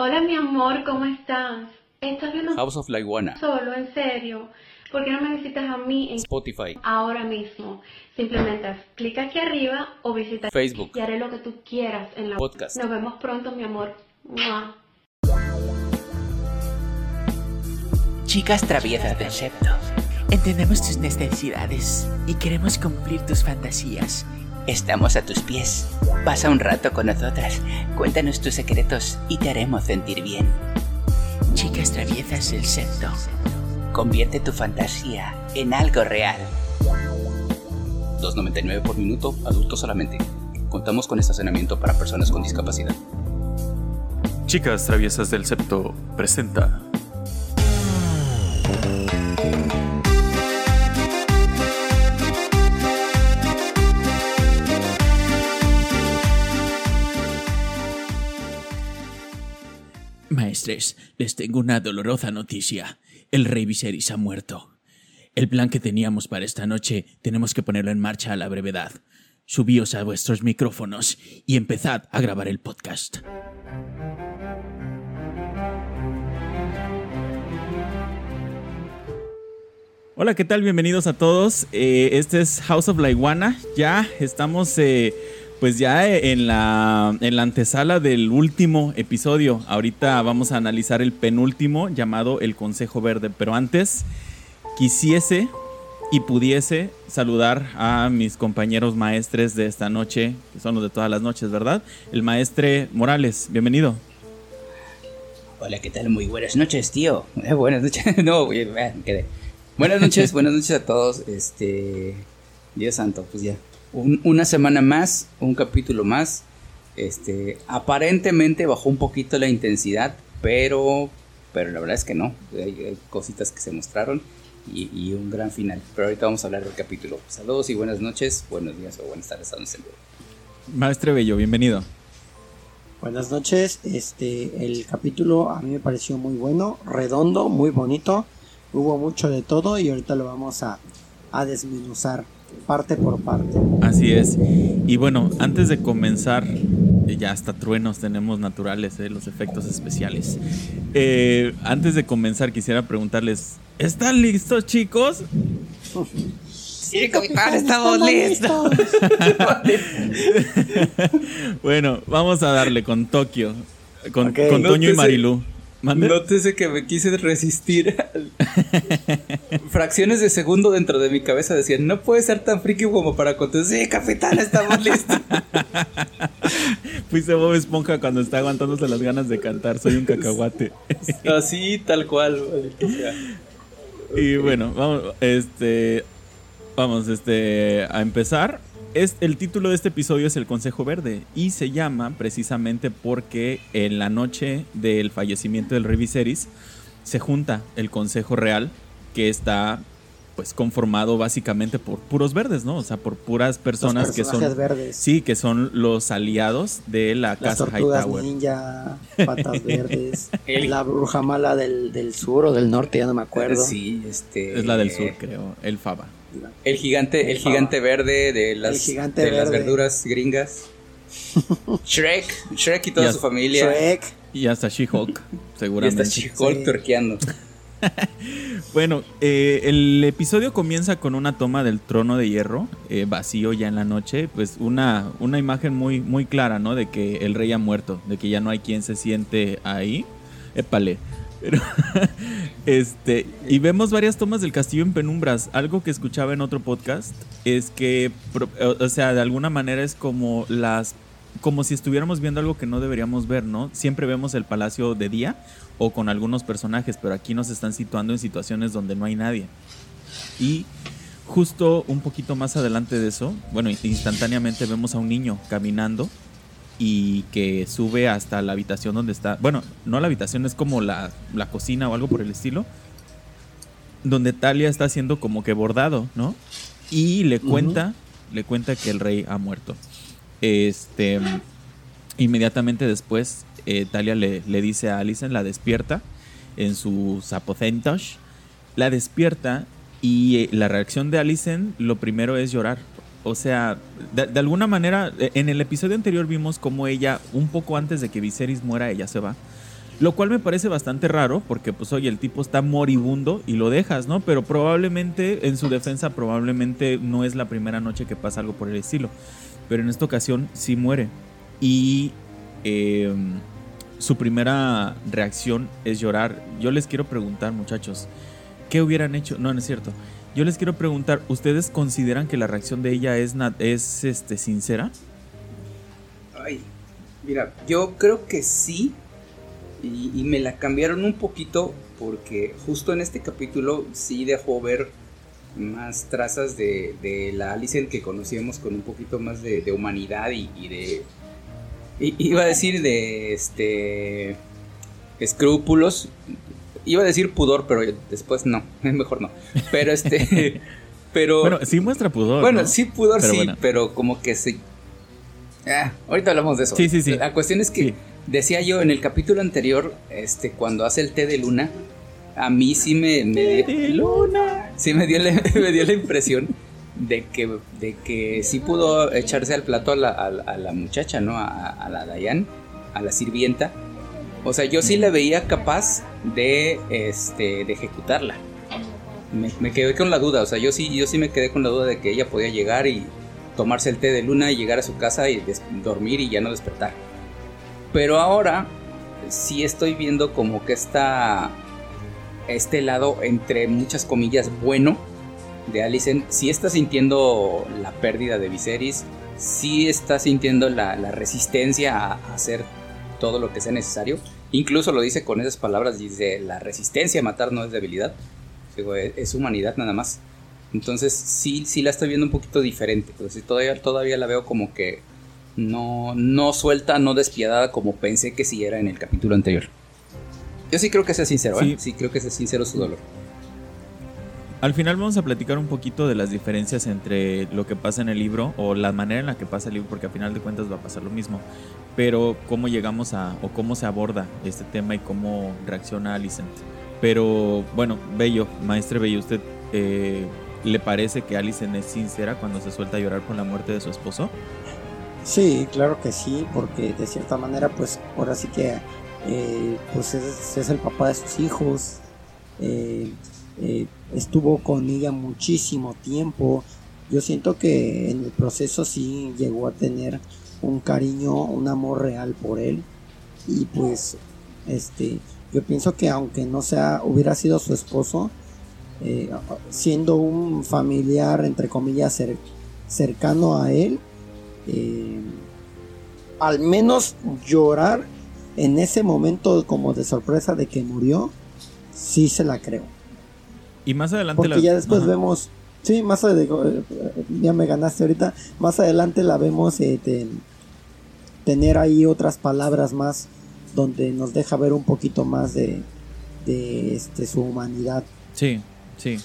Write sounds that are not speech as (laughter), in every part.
Hola mi amor, ¿cómo estás? ¿Estás viendo House of la Iguana, solo, en serio? ¿Por qué no me visitas a mí en Spotify, ahora mismo? Simplemente haz clic aquí arriba o visita Facebook, y haré lo que tú quieras en la Podcast. Nos vemos pronto, mi amor. ¡Mua! Chicas traviesas del septo. Entendemos tus necesidades y queremos cumplir tus fantasías. Estamos a tus pies. Pasa un rato con nosotras, cuéntanos tus secretos y te haremos sentir bien. Chicas traviesas del septo. Convierte tu fantasía en algo real. 2.99 por minuto, adultos solamente. Contamos con estacionamiento para personas con discapacidad. Chicas Traviesas del Septo presenta. Les tengo una dolorosa noticia. El rey Viserys ha muerto. El plan que teníamos para esta noche tenemos que ponerlo en marcha a la brevedad. Subíos a vuestros micrófonos y empezad a grabar el podcast. Hola, ¿qué tal? Bienvenidos a todos. Eh, este es House of la Iguana. Ya estamos, eh, pues ya en la, en la antesala del último episodio. Ahorita vamos a analizar el penúltimo llamado El Consejo Verde. Pero antes, quisiese y pudiese saludar a mis compañeros maestres de esta noche, que son los de todas las noches, ¿verdad? El maestre Morales, bienvenido. Hola, ¿qué tal? Muy buenas noches, tío. Eh, buenas noches. (laughs) No, eh, me quedé. Buenas noches, buenas noches a todos. Este. Dios santo, pues ya. Un- una semana más, un capítulo más. Este. Aparentemente bajó un poquito la intensidad, pero. Pero la verdad es que no. Hay, hay cositas que se mostraron. Y, y un gran final. Pero ahorita vamos a hablar del capítulo. Saludos y buenas noches, buenos días o buenas tardes a donde estén. Maestre Bello, bienvenido. Buenas noches, este el capítulo a mí me pareció muy bueno, redondo, muy bonito, hubo mucho de todo y ahorita lo vamos a, a desmenuzar parte por parte. Así es. Y bueno, antes de comenzar, eh, ya hasta truenos tenemos naturales, eh, los efectos especiales. Eh, antes de comenzar, quisiera preguntarles, ¿están listos chicos? Sí, capitán, estamos listos. (laughs) bueno, vamos a darle con Tokio, con, con Toño y Marilú. ¿Mande? Nótese que me quise resistir. al- (laughs) Fracciones de segundo dentro de mi cabeza decían, no puede ser tan friki como para contestar. Sí, capitán, estamos listos. (laughs) Fuiste Bob Esponja cuando está aguantándose las ganas de cantar, soy un cacahuate. (laughs) Así, tal cual. Y bueno, vamos, este, vamos, este, a empezar. Es, el título de este episodio es El Consejo Verde y se llama precisamente porque en la noche del fallecimiento del rey Viserys se junta el Consejo Real que está pues conformado básicamente por puros verdes, ¿no? O sea, por puras personas Los que son verdes, sí, que son los aliados de la las casa tortugas Hightower. ninja, patas verdes, (laughs) El- la bruja mala del, del sur o del norte, ya no me acuerdo. Sí, este. Es la del sur, creo, el Faba. El gigante, el gigante verde de las, El gigante de las verduras gringas. (laughs) Shrek, Shrek y toda su familia. Shrek, Y hasta She-Hulk, (laughs) Y está seguramente. She-Hulk Sí. tuerqueando. (laughs) Bueno, eh, el episodio comienza con una toma del trono de hierro, eh, vacío ya en la noche, pues una, una imagen muy, muy clara, ¿no? De que el rey ha muerto, de que ya no hay quien se siente ahí. Épale. Pero, (laughs) este, y vemos varias tomas del castillo en penumbras. Algo que escuchaba en otro podcast es que, o o sea, de alguna manera es como las como si estuviéramos viendo algo que no deberíamos ver, ¿no? Siempre vemos el palacio de día o con algunos personajes, pero aquí nos están situando en situaciones donde no hay nadie. Y justo un poquito más adelante de eso, bueno, instantáneamente vemos a un niño caminando y que sube hasta la habitación donde está, bueno, no la habitación, es como la, la cocina o algo por el estilo, donde Talia está haciendo como que bordado, ¿no? Y le cuenta, le cuenta que el rey ha muerto. Este, inmediatamente después, eh, Talia le, le dice a Alicent, la despierta en sus aposentos, la despierta y eh, la reacción de Alicent lo primero es llorar. O sea, de, alguna manera, eh, en el episodio anterior vimos como ella, un poco antes de que Viserys muera, ella se va. Lo cual me parece bastante raro porque pues oye, el tipo está moribundo y lo dejas, ¿no? Pero probablemente, en su defensa, probablemente no es la primera noche que pasa algo por el estilo. Pero en esta ocasión sí muere. Y eh, su primera reacción es llorar. Yo les quiero preguntar, muchachos, ¿qué hubieran hecho? No, no es cierto. Yo les quiero preguntar, ¿ustedes consideran que la reacción de ella es, es este, sincera? Ay, mira, yo creo que sí. Y, me la cambiaron un poquito porque justo en este capítulo sí dejó ver más trazas de, la Alicent que conocíamos con un poquito más de, humanidad y, de... iba a decir de este... escrúpulos. Iba a decir pudor, pero después no, (laughs) mejor no. Pero este... (laughs) Pero... Bueno, sí muestra pudor. Bueno, sí pudor, sí, pero como que sí... Ah, ahorita hablamos de eso. Sí, sí, sí. La cuestión es que... Decía yo en el capítulo anterior, este, cuando hace el té de luna, a mí sí me, me dio, luna. Sí me dio, la, (laughs) me dio la impresión de que, de que sí pudo echarse al plato a la, a, la muchacha, ¿no? A, la Dayan, a la sirvienta. O sea, yo sí la veía capaz de, este, de ejecutarla. Me, me, quedé con la duda, o sea, yo sí, yo sí me quedé con la duda de que ella podía llegar y tomarse el té de luna y llegar a su casa y dormir y ya no despertar. Pero ahora sí estoy viendo como que está este lado entre muchas comillas bueno de Alicent. Sí está sintiendo la pérdida de Viserys. Sí está sintiendo la, resistencia a hacer todo lo que sea necesario. Incluso lo dice con esas palabras, dice, la resistencia a matar no es debilidad, es humanidad nada más. Entonces sí, sí la estoy viendo un poquito diferente, pero sí todavía, todavía la veo como que no, no suelta, no despiadada como pensé que sí era en el capítulo anterior. Yo sí creo que sea sincero, ¿eh? sí. creo que sea sincero su dolor. Al final vamos a platicar un poquito de las diferencias entre lo que pasa en el libro o la manera en la que pasa el libro, porque al final de cuentas va a pasar lo mismo. Pero cómo llegamos a, o cómo se aborda este tema y cómo reacciona Alicent. Pero bueno, Bello, maestre Bello, ¿usted eh, le parece que Alicent es sincera cuando se suelta a llorar por la muerte de su esposo? Sí, claro que sí, porque de cierta manera, pues ahora sí que eh, pues es, el papá de sus hijos, eh, eh, estuvo con ella muchísimo tiempo. Yo siento que en el proceso sí llegó a tener un cariño, un amor real por él. Y pues, este, yo pienso que aunque no sea, hubiera sido su esposo, siendo un familiar, entre comillas, cercano a él, eh, al menos llorar en ese momento como de sorpresa de que murió, sí se la creo. Y más adelante Porque ya después vemos, sí, más adelante, ya me ganaste ahorita, más adelante la vemos eh, tener ahí otras palabras más donde nos deja ver un poquito más de, de este, su humanidad. Sí, sí.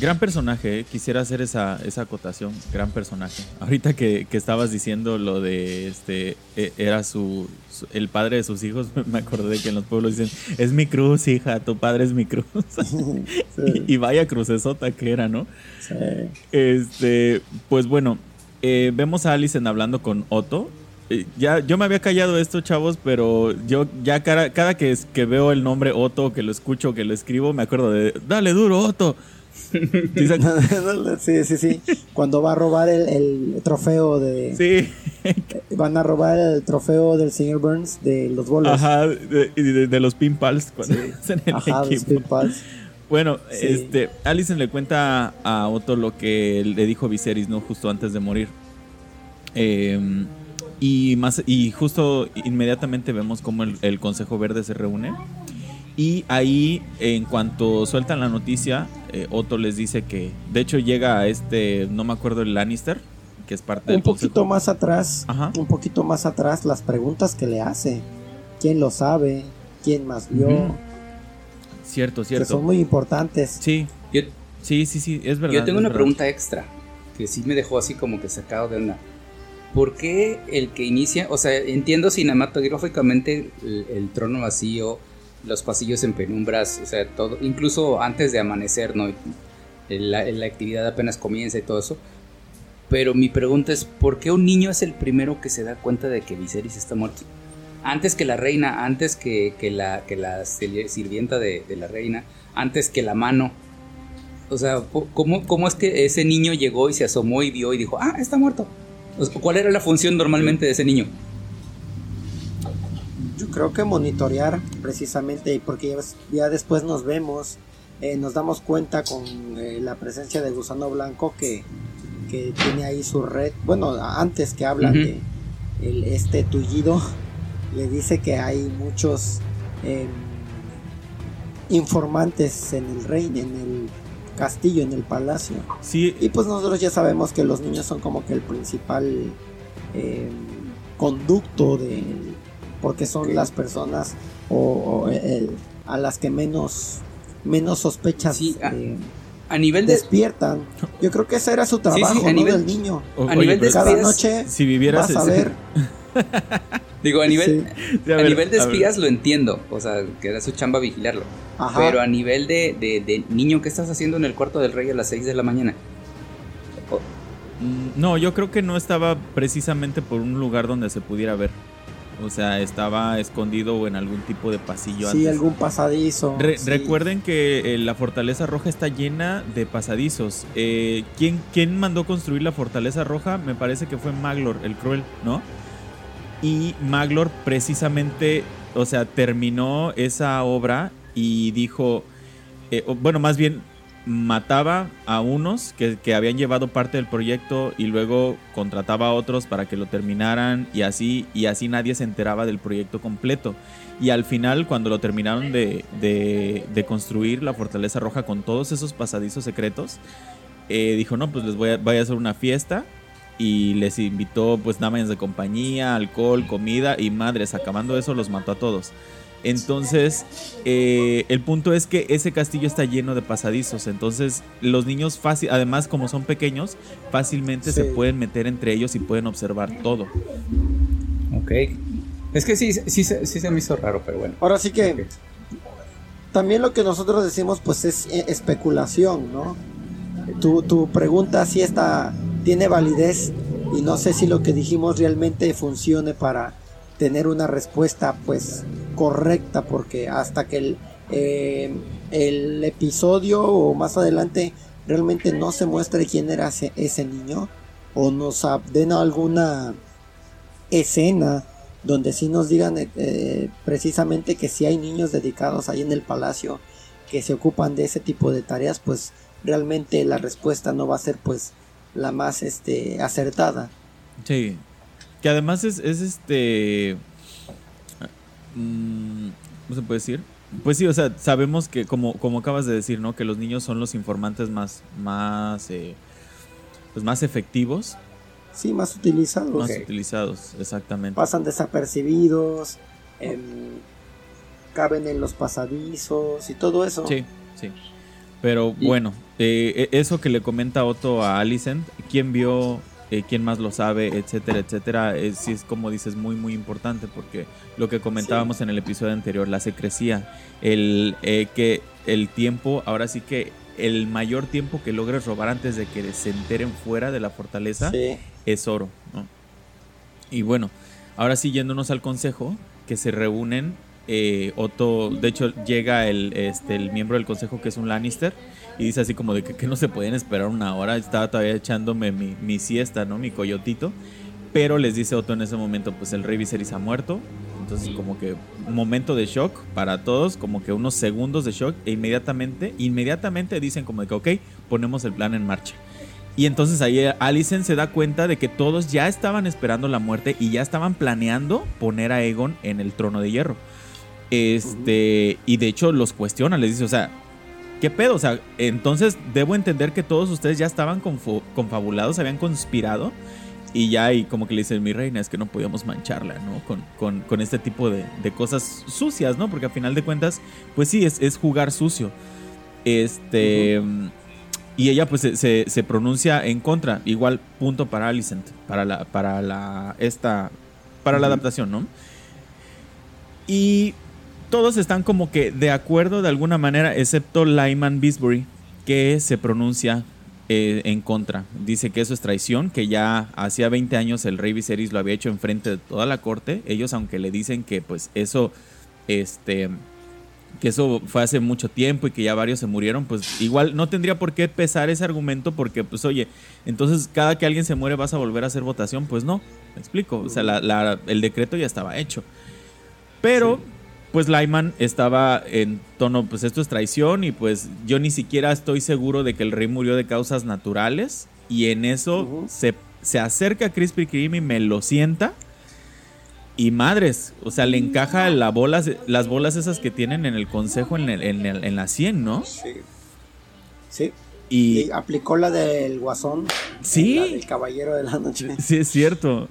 Gran personaje, eh. quisiera hacer esa, esa acotación, gran personaje. Ahorita que, estabas diciendo lo de este e, era su, el padre de sus hijos, (laughs) me acordé que en los pueblos dicen, es mi cruz, hija, tu padre es mi cruz. (laughs) (laughs) y, vaya crucesota que era, ¿no? Sí. Este, pues bueno, eh, vemos a Alison hablando con Otto. Eh, ya, yo me había callado esto, chavos, pero yo ya cada, cada que, que veo el nombre Otto, que lo escucho, que lo escribo, me acuerdo de, dale duro, Otto. (laughs) (laughs) sí, sí, sí. Cuando va a robar el, trofeo de. Sí. Van a robar el trofeo del señor Burns de los bolos. Ajá, de, de, los. Cuando (laughs) Ajá, los. Bueno, este, Alison le cuenta a Otto lo que le dijo Viserys, ¿no? Justo antes de morir. Em, y más y justo inmediatamente vemos cómo el, el Consejo Verde se reúne y ahí, en cuanto sueltan la noticia, eh, Otto les dice que, de hecho, llega a este, no me acuerdo, el Lannister, que es parte un poquito más atrás, un poquito más atrás, las preguntas que le hace. ¿Quién lo sabe? ¿Quién más vio? Cierto, cierto. Que son muy importantes. Sí, sí, sí, sí, es verdad. Yo tengo una pregunta extra, que sí me dejó así como que sacado de onda. ¿Por qué el que inicia, o sea, entiendo cinematográficamente el trono vacío, los pasillos en penumbras, o sea, todo, incluso antes de amanecer, ¿no? La, actividad apenas comienza y todo eso. Pero mi pregunta es, ¿por qué un niño es el primero que se da cuenta de que Viserys está muerto? antes que la reina, antes que, la, que la sirvienta de, la reina, antes que la mano. O sea, ¿cómo, ¿cómo, es que ese niño llegó y se asomó y vio y dijo, ah, está muerto? ¿Cuál era la función normalmente de ese niño? Creo que monitorear precisamente, porque ya, después nos vemos, eh, nos damos cuenta con eh, la presencia de gusano blanco que, que, tiene ahí su red. Bueno, antes que habla de este tullido, le dice que hay muchos em, informantes en el reino, en el castillo, en el palacio. Sí. Y pues nosotros ya sabemos que los niños son como que el principal em, conducto de porque son las personas o, a las que menos menos sospechas eh, a, nivel despiertan. Yo creo que ese era su trabajo, a nivel, del niño. a nivel de cada noche si vivieras vas a ver. (laughs) Digo, a nivel, a, nivel de espías lo entiendo, o sea, que era su chamba vigilarlo. Pero a nivel de, de, niño, ¿qué estás haciendo en el cuarto del rey a las 6 de la mañana? Mm, no, yo creo que no estaba precisamente por un lugar donde se pudiera ver. O sea, estaba escondido en algún tipo de pasillo. Sí, algún pasadizo. Recuerden que eh, la Fortaleza Roja está llena de pasadizos. Eh, ¿quién, ¿Quién mandó construir la Fortaleza Roja? Me parece que fue Maglor, el cruel, ¿no? Y Maglor precisamente, o sea, terminó esa obra y dijo, eh, bueno, más bien mataba a unos que, habían llevado parte del proyecto y luego contrataba a otros para que lo terminaran y así, y así nadie se enteraba del proyecto completo. Y al final, cuando lo terminaron de, de, construir la Fortaleza Roja con todos esos pasadizos secretos, eh, dijo, no, pues les voy a, voy a hacer una fiesta y les invitó pues damas de compañía, alcohol, comida y madres, acabando eso los mató a todos. Entonces, eh, el punto es que ese castillo está lleno de pasadizos. Entonces, los niños fácil, además como son pequeños, fácilmente se pueden meter entre ellos y pueden observar todo. Ok. Es que sí, sí, sí, se me hizo raro, pero bueno. Ahora sí que también lo que nosotros decimos pues es eh, especulación, ¿no? Tu, tu pregunta si esta tiene validez y no sé si lo que dijimos realmente funcione para tener una respuesta pues correcta porque hasta que el, eh, el episodio o más adelante realmente no se muestre quién era ese, niño o nos den alguna escena donde sí nos digan eh, eh, precisamente que si hay niños dedicados ahí en el palacio que se ocupan de ese tipo de tareas pues realmente la respuesta no va a ser pues la más este acertada. Sí que además es, este Mm, ¿Cómo se puede decir? Pues sí, o sea, sabemos que, como, como acabas de decir, ¿no? Que los niños son los informantes más, más, eh, pues más efectivos. Sí, más utilizados. Más utilizados, exactamente. Pasan desapercibidos, em, caben en los pasadizos y todo eso. Sí, sí. Pero bueno, eh, e, eso que le comenta Otto a Alicent, ¿quién vio eh, quién más lo sabe, etcétera, etcétera, es, es como dices muy, muy importante porque lo que comentábamos en el episodio anterior, la secrecía, el eh, que el tiempo, ahora sí que el mayor tiempo que logres robar antes de que se enteren fuera de la fortaleza es oro, Y bueno, ahora sí yéndonos al consejo, que se reúnen eh, Otto, de hecho llega el, este, el miembro del consejo que es un Lannister y dice así como de que, no se pueden esperar una hora. Estaba todavía echándome mi, siesta, ¿no? Mi coyotito. Pero les dice Otto en ese momento, pues el rey Viserys ha muerto. Entonces como que momento de shock para todos, como que unos segundos de shock e inmediatamente, inmediatamente dicen como de que, ok, ponemos el plan en marcha. Y entonces ahí Alicent se da cuenta de que todos ya estaban esperando la muerte y ya estaban planeando poner a Egon en el trono de hierro. Este, y de hecho los cuestiona, les dice, o sea, ¿qué pedo? O sea, entonces debo entender que todos ustedes ya estaban confabulados, habían conspirado. Y ya, y como que le dice mi reina, es que no podíamos mancharla, ¿no? Con, con, este tipo de, cosas sucias, ¿no? Porque a final de cuentas, pues sí, es, es jugar sucio. Este. Y ella, pues, se, se, pronuncia en contra. Igual, punto para Alicent. Para la. Para la. Esta. Para la adaptación, ¿no? Y todos están como que de acuerdo de alguna manera, excepto Lyman Bisbury, que se pronuncia eh, en contra. Dice que eso es traición, que ya hacía 20 años el rey Viserys lo había hecho enfrente de toda la corte. Ellos, aunque le dicen que pues eso, este, que eso fue hace mucho tiempo y que ya varios se murieron, pues igual no tendría por qué pesar ese argumento porque pues oye, entonces cada que alguien se muere vas a volver a hacer votación, pues no, me explico, o sea, el decreto ya estaba hecho. Pero pues Lyman estaba en tono, pues esto es traición y pues yo ni siquiera estoy seguro de que el rey murió de causas naturales y en eso se, se, acerca a Crispy Kreme y me lo sienta y madres, o sea, le encaja la bolas, las bolas esas que tienen en el consejo en, en, la 100, ¿no? Sí. Sí. Y, aplicó la del guasón. Sí. La del caballero de la noche. Sí, es cierto.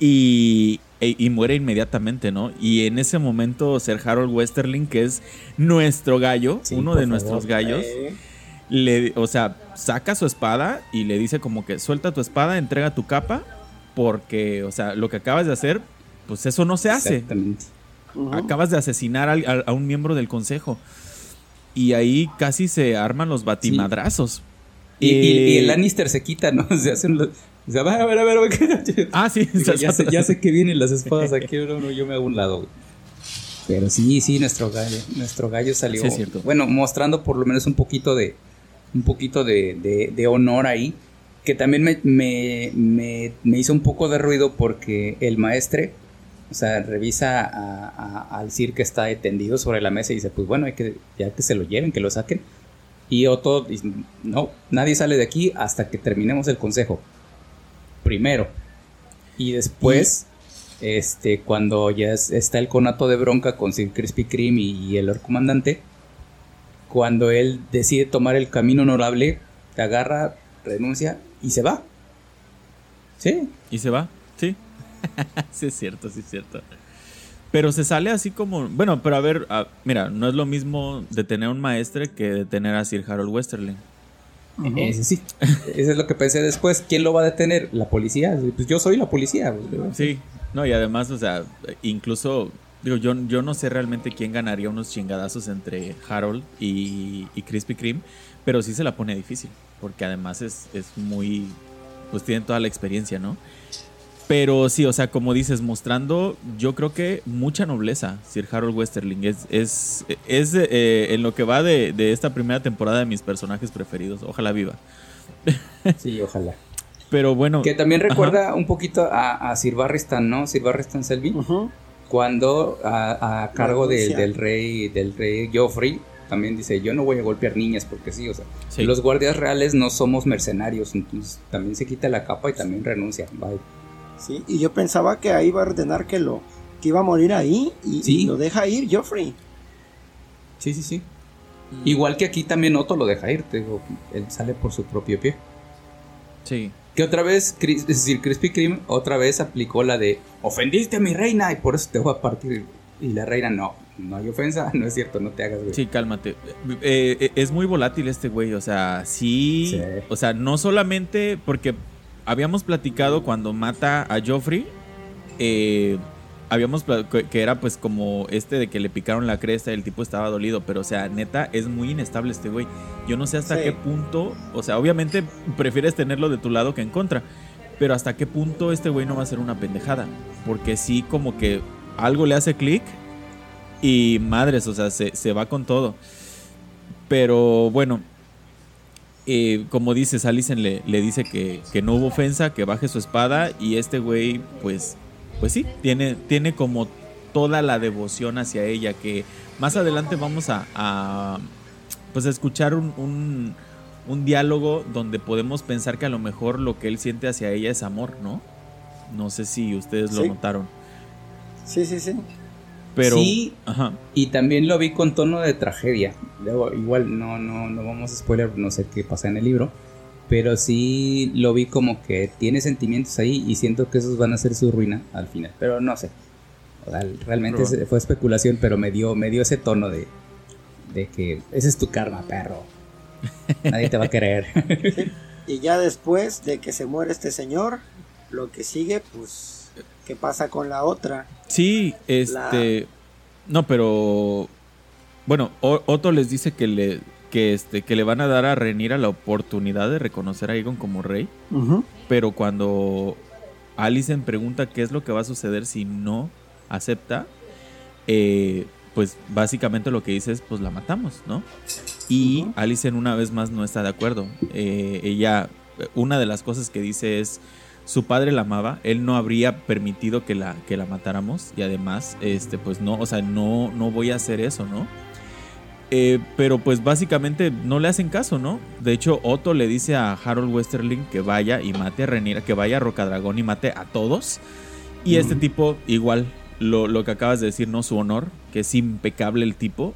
Y, e, y muere inmediatamente, ¿no? Y en ese momento Sir Harold Westerling, que es nuestro gallo, uno de nuestros gallos, le, o sea, saca su espada y le dice como que suelta tu espada, entrega tu capa, porque, o sea, lo que acabas de hacer, pues eso no se hace. Exactamente. Acabas de asesinar a, un miembro del consejo. Y ahí casi se arman los batimadrazos. Y, el eh, Lannister se quita, ¿no? (laughs) Se hacen los, o sea, a ver, a ver, a ver. Ah, sí. ya, sé, ya, sé, que vienen las espadas aquí, (laughs) no, yo me hago un lado, Pero sí, sí, nuestro gallo, nuestro gallo salió. Sí, cierto. Bueno, mostrando por lo menos un poquito de, un poquito de, de, honor ahí. Que también me, me, me, hizo un poco de ruido porque el maestre, o sea, revisa al Sir que está tendido sobre la mesa y dice, pues bueno, hay que, ya que se lo lleven, que lo saquen. Y Otto dice, no, nadie sale de aquí hasta que terminemos el consejo primero. Y después, este, cuando ya está el conato de bronca con Sir Crispy Kreme y, el Lord Comandante, cuando él decide tomar el camino honorable, te agarra, renuncia y se va. Sí. Y se va, sí. (laughs) sí, es cierto, sí, es cierto. Pero se sale así como. Bueno, pero a ver, mira, no es lo mismo detener a un maestre que detener a Sir Harold Westerling. Ese sí. Eso es lo que pensé después. ¿Quién lo va a detener? ¿La policía? Pues yo soy la policía. Sí. No, y además, o sea, incluso. Digo, yo, yo no sé realmente quién ganaría unos chingadazos entre Harold y, y Krispy Kreme, pero sí se la pone difícil, porque además es, es muy, pues tienen toda la experiencia, ¿no? Pero sí, o sea, como dices, mostrando, yo creo que mucha nobleza, Sir Harold Westerling. Es, es, es eh, en lo que va de, esta primera temporada de mis personajes preferidos. Ojalá viva. (laughs) Sí, ojalá. Pero bueno. Que también recuerda un poquito a, Sir Barristan, ¿no? Sir Barristan Selby. Cuando a, cargo del rey, del rey Joffrey, también dice, yo no voy a golpear niñas porque sí, o sea, los guardias reales no somos mercenarios, entonces también se quita la capa y también renuncia. Bye. Sí, y yo pensaba que ahí iba a ordenar que lo que iba a morir ahí y, lo deja ir Joffrey. Sí, sí, sí. Mm. Igual que aquí también Otto lo deja ir, te digo, él sale por su propio pie. Sí. Que otra vez, es decir, Crispy Kreme otra vez aplicó la de ofendiste a mi reina y por eso te voy a partir. Y la reina no, no hay ofensa, (laughs) no es cierto, no te hagas, güey. Sí, cálmate. Eh, eh, es muy volátil este güey, o sea, sí, sí, O sea, no solamente porque habíamos platicado cuando mata a Joffrey. Eh, habíamos que era pues como este de que le picaron la cresta y el tipo estaba dolido, pero o sea, neta es muy inestable este güey. Yo no sé hasta qué punto, o sea, obviamente prefieres tenerlo de tu lado que en contra, pero hasta qué punto este güey no va a ser una pendejada, porque sí como que algo le hace clic y madres, o sea, se, se va con todo. Pero bueno, eh, como dices, Alicent le, le dice que, no hubo ofensa, que baje su espada y este güey, pues, pues sí, tiene, tiene como toda la devoción hacia ella que más adelante vamos a, pues a escuchar un, un, diálogo donde podemos pensar que a lo mejor lo que él siente hacia ella es amor, ¿no? No sé si ustedes lo notaron. Sí, sí, sí. Pero, sí, y también lo vi con tono de tragedia. igual no, no, no vamos a spoiler, no sé qué pasa en el libro. Pero sí lo vi como que tiene sentimientos ahí y siento que esos van a ser su ruina al final. Pero no sé. realmente fue especulación, pero me dio, me dio ese tono de, de que ese es tu karma, perro. Nadie te va a querer. (laughs) Y ya después de que se muere este señor, lo que sigue, pues ¿Qué pasa con la otra? Sí, este... No, pero... Bueno, Otto les dice que le... que, este, que le van a dar a Renira la oportunidad de reconocer a Aegon como rey. Pero cuando Alicent pregunta qué es lo que va a suceder si no acepta, eh, pues básicamente lo que dice es, pues la matamos, ¿no? Y. Alicent una vez más no está de acuerdo. Eh, ella, una de las cosas que dice es, su padre la amaba, él no habría permitido que la, que la matáramos y además, este, pues no, o sea, no, no voy a hacer eso, ¿no? Eh, pero pues básicamente no le hacen caso, ¿no? De hecho, Otto le dice a Harold Westerling que vaya y mate a Renira, que vaya a Rocadragón y mate a todos. Y este tipo, igual, lo, lo que acabas de decir, ¿no? Su honor, que es impecable el tipo,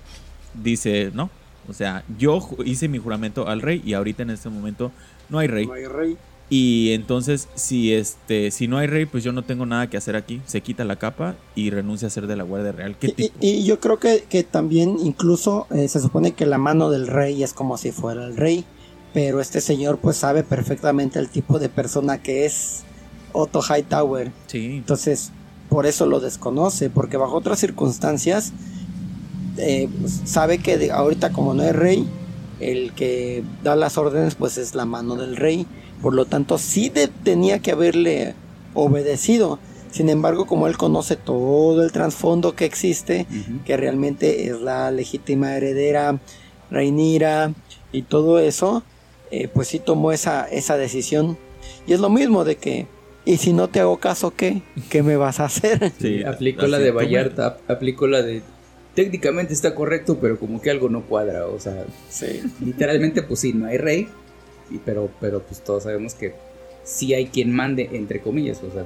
dice, no. O sea, yo hice mi juramento al rey y ahorita en este momento no hay rey. No hay rey. Y entonces, si este, si no hay rey, pues yo no tengo nada que hacer aquí. Se quita la capa y renuncia a ser de la Guardia Real. ¿Qué Y, tipo? y- y yo creo que, que también incluso eh, se supone que la mano del rey es como si fuera el rey, pero este señor pues sabe perfectamente el tipo de persona que es Otto Hightower. Sí. Entonces, por eso lo desconoce, porque bajo otras circunstancias eh, pues, sabe que de- ahorita como no es rey, el que da las órdenes pues es la mano del rey. Por lo tanto, sí de- tenía que haberle obedecido. Sin embargo, como él conoce todo el trasfondo que existe, que realmente es la legítima heredera, Reinira y todo eso, eh, pues sí tomó esa, esa decisión. Y es lo mismo de que, ¿y si no te hago caso, qué? ¿Qué me vas a hacer? (laughs) Sí, aplicó la de Vallarta, ap- aplicó la de técnicamente está correcto, pero como que algo no cuadra, o sea, Sí. literalmente pues sí, no hay rey, y- pero pero pues todos sabemos que sí hay quien mande entre comillas, o sea,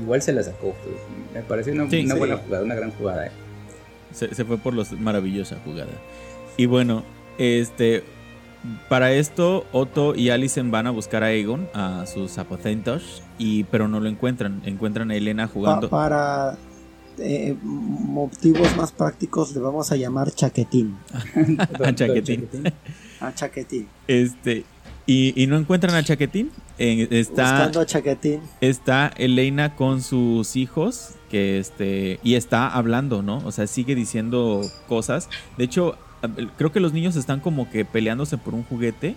igual se la sacó, pues, me pareció una, Sí, una sí. buena jugada, una gran jugada. eh. Se, se fue por los maravillosa jugada. Y bueno, este para esto Otto y Alicent van a buscar a Aegon, a sus aposentos, y pero no lo encuentran. Encuentran a Elena Pa- jugando. para eh, motivos más prácticos le vamos a llamar chaquetín. (laughs) a Chaquetín. A chaquetín. Este y, y no encuentran a Chaquetín. Eh, está Buscando a chaquetín. está Elena con sus hijos que este y está hablando, ¿no? O sea, sigue diciendo cosas. De hecho, creo que los niños están como que peleándose por un juguete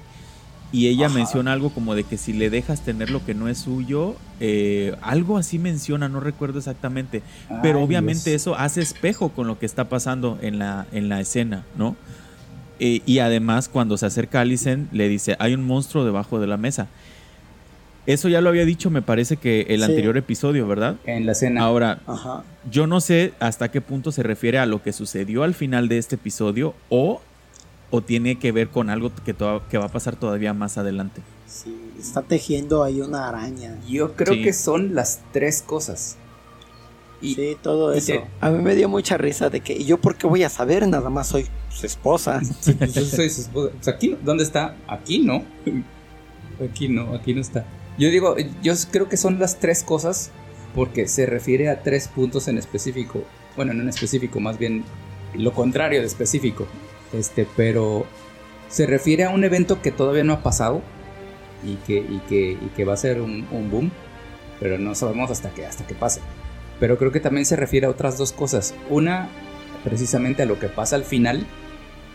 y ella Ajá. menciona algo como de que si le dejas tener lo que no es suyo, eh, algo así menciona, no recuerdo exactamente. Pero obviamente Dios. eso hace espejo con lo que está pasando en la, en la escena, ¿no? Eh, y además cuando se acerca a Alicent le dice, hay un monstruo debajo de la mesa. Eso ya lo había dicho, me parece que el Sí. anterior episodio, ¿verdad? en la escena. Ahora, Ajá. yo no sé hasta qué punto se refiere a lo que sucedió al final de este episodio o, o tiene que ver con algo que, que va a pasar todavía más adelante. Sí, está tejiendo ahí una araña. Yo creo Sí. que son las tres cosas. Y sí, todo y eso. te- A mí me dio mucha risa de que, ¿y yo por qué voy a saber? Nada más soy su esposa. (laughs) soy su esposa. Pues, aquí, ¿dónde está? Aquí no. (laughs) Aquí no, aquí no está. Yo digo, yo creo que son las tres cosas porque se refiere a tres puntos en específico. Bueno, no en específico, más bien lo contrario de específico. Este, pero se refiere a un evento que todavía no ha pasado y que, y que, y que va a ser un, un boom, pero no sabemos hasta que, hasta que pase. Pero creo que también se refiere a otras dos cosas. Una, precisamente a lo que pasa al final,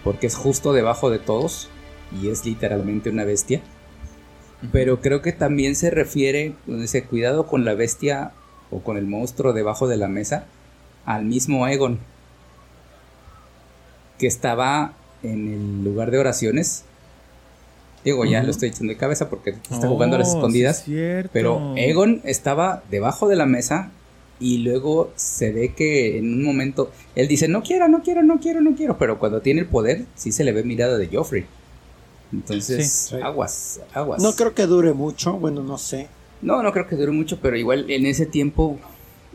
porque es justo debajo de todos y es literalmente una bestia. Pero creo que también se refiere, dice, cuidado con la bestia o con el monstruo debajo de la mesa, al mismo Egon, que estaba en el lugar de oraciones. Digo, ya lo estoy echando de cabeza porque está jugando a las Oh, escondidas. es. Pero Egon estaba debajo de la mesa y luego se ve que en un momento él dice, no quiero, no quiero, no quiero, no quiero, pero cuando tiene el poder sí se le ve mirada de Joffrey. Entonces, Sí. aguas, aguas. No creo que dure mucho, bueno, no sé. No, no creo que dure mucho, pero igual en ese tiempo,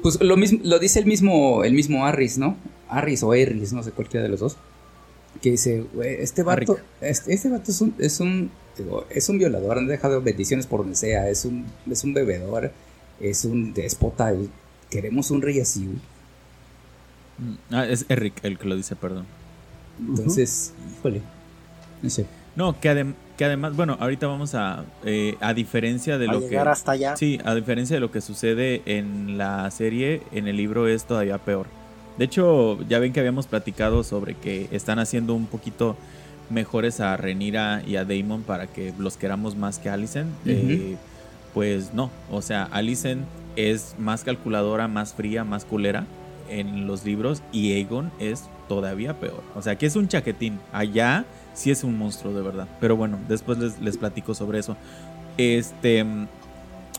pues lo mismo, lo dice el mismo, el mismo Harris, ¿no? Harris o Harris, no sé cualquiera de los dos. Que dice, "Güey, este vato, este, este vato es un, es un, digo, es un violador, han dejado bendiciones por donde sea, es un, es un bebedor, es un déspota, queremos un rey así. güey". Mm, Ah, es Eric el que lo dice, perdón. Entonces, híjole, no sé. No, que, adem- que además, bueno, ahorita vamos a, eh, a diferencia de a lo que... llegar hasta allá. Sí, a diferencia de lo que sucede en la serie, en el libro es todavía peor. De hecho, ya ven que habíamos platicado sobre que están haciendo un poquito mejores a Renira y a Damon para que los queramos más que Alicent. Eh, pues no, o sea, Alicent es más calculadora, más fría, más culera en los libros y Aegon es todavía peor. O sea, aquí es un chaquetín, allá sí es un monstruo de verdad. Pero bueno, después les, les platico sobre eso. Este,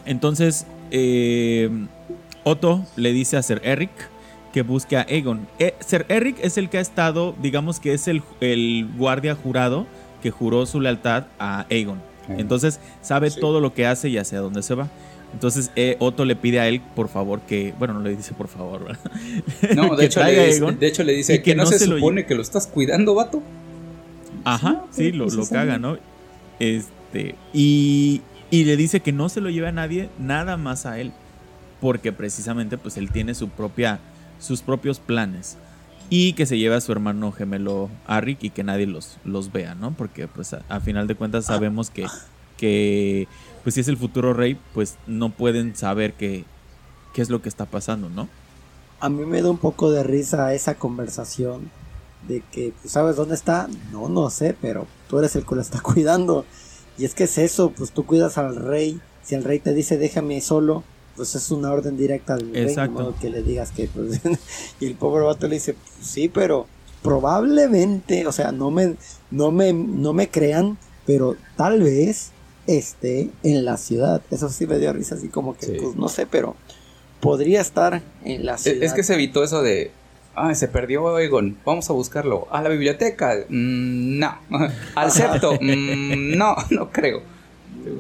entonces, eh, Otto le dice a Ser Eric que busque a Aegon. Eh, Ser Eric es el que ha estado, digamos que es el, el guardia jurado que juró su lealtad a Aegon. Entonces sabe todo lo que hace y hacia dónde se va. Entonces eh, Otto le pide a él, por favor, que. Bueno, no le dice por favor, ¿verdad? No, (laughs) de, hecho, le dice, de hecho le dice que, no, se, supone que lo estás cuidando, vato. Ajá, sí, lo, lo caga, ¿no? Este. Y, y le dice que no se lo lleve a nadie, nada más a él. Porque precisamente, pues él tiene su propia sus propios planes y que se lleve a su hermano gemelo a Rick y que nadie los, los vea, ¿no? Porque pues a, final de cuentas sabemos que, que pues si es el futuro rey, pues no pueden saber qué, qué es lo que está pasando, ¿no? A mí me da un poco de risa esa conversación de que, pues, ¿sabes dónde está? No, no sé, pero tú eres el que lo está (laughs) cuidando. Y es que es eso, pues tú cuidas al rey. Si el rey te dice déjame solo, pues es una orden directa del rey, que le digas que pues, (laughs) y el pobre vato le dice, pues sí, pero probablemente, o sea, no me no me no me crean, pero tal vez esté en la ciudad. Eso sí me dio risa así como que pues no sé, pero podría estar en la ciudad. Es que se evitó eso de Ah, se perdió Egon. Vamos a buscarlo. A la biblioteca. Mm, no. (laughs) Al septo. (laughs) Mm, no, no creo.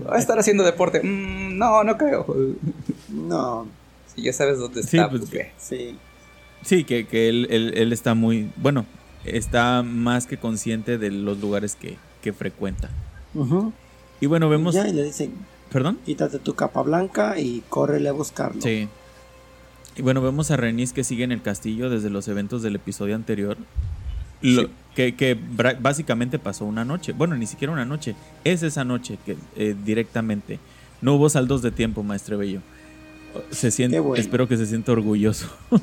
Va a estar haciendo deporte. Mm, no, no creo. (laughs) No. Si ya sabes dónde está. Pues, pues, sí. Sí, que, que él, él, está muy. Bueno, está más que consciente de los lugares que, que frecuenta. Y bueno, vemos. Ya, y le dicen. ¿Perdón? Quítate tu capa blanca y córrele a buscarlo. Sí. Y bueno, vemos a Renis que sigue en el castillo desde los eventos del episodio anterior. Lo, que, básicamente pasó una noche. Bueno, ni siquiera una noche. Es esa noche que eh, directamente. No hubo saldos de tiempo, maestre Bello. Se siente, espero que se sienta orgulloso. (laughs)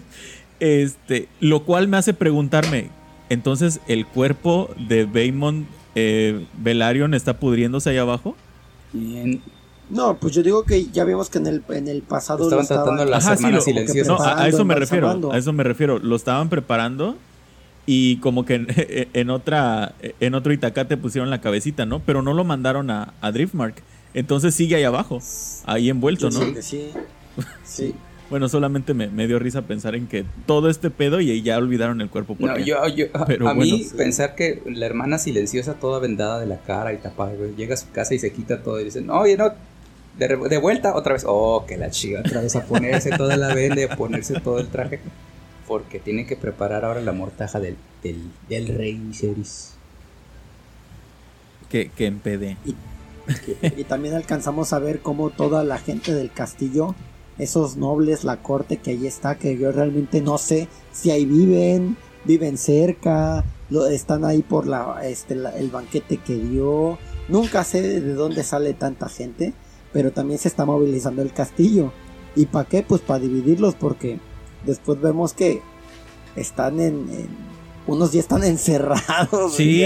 este, lo cual me hace preguntarme, entonces el cuerpo de Baymond eh, Velaryon está pudriéndose ahí abajo. No, pues yo digo que ya vimos que en el, en el pasado estaban tratando las semanas No, a, eso me refiero. A eso me refiero. Lo estaban preparando y como que (laughs) en, otra en otro Itacate pusieron la cabecita, ¿no? Pero no lo mandaron a, a Driftmark. Entonces sigue ahí abajo, ahí envuelto, ¿no? Sí, sí. Bueno, solamente me, dio risa pensar en que todo este pedo y ya olvidaron el cuerpo. no, yo, a, mí pensar que la hermana silenciosa toda vendada de la cara y tapada, llega a su casa y se quita todo y dice, oye, no, de, vuelta otra vez, oh, que la chica, otra vez a ponerse toda la venda, a ponerse todo el traje porque tiene que preparar ahora la mortaja del, del, rey Viserys. Que, que empede. Y, y también alcanzamos a ver cómo toda la gente del castillo, esos nobles, la corte que ahí está, que yo realmente no sé si ahí viven, viven cerca, lo, están ahí por la, este, el banquete que dio. Nunca sé de dónde sale tanta gente, pero también se está movilizando el castillo. ¿Y para qué? Pues para dividirlos porque Después vemos que están en, unos ya están encerrados. Sí,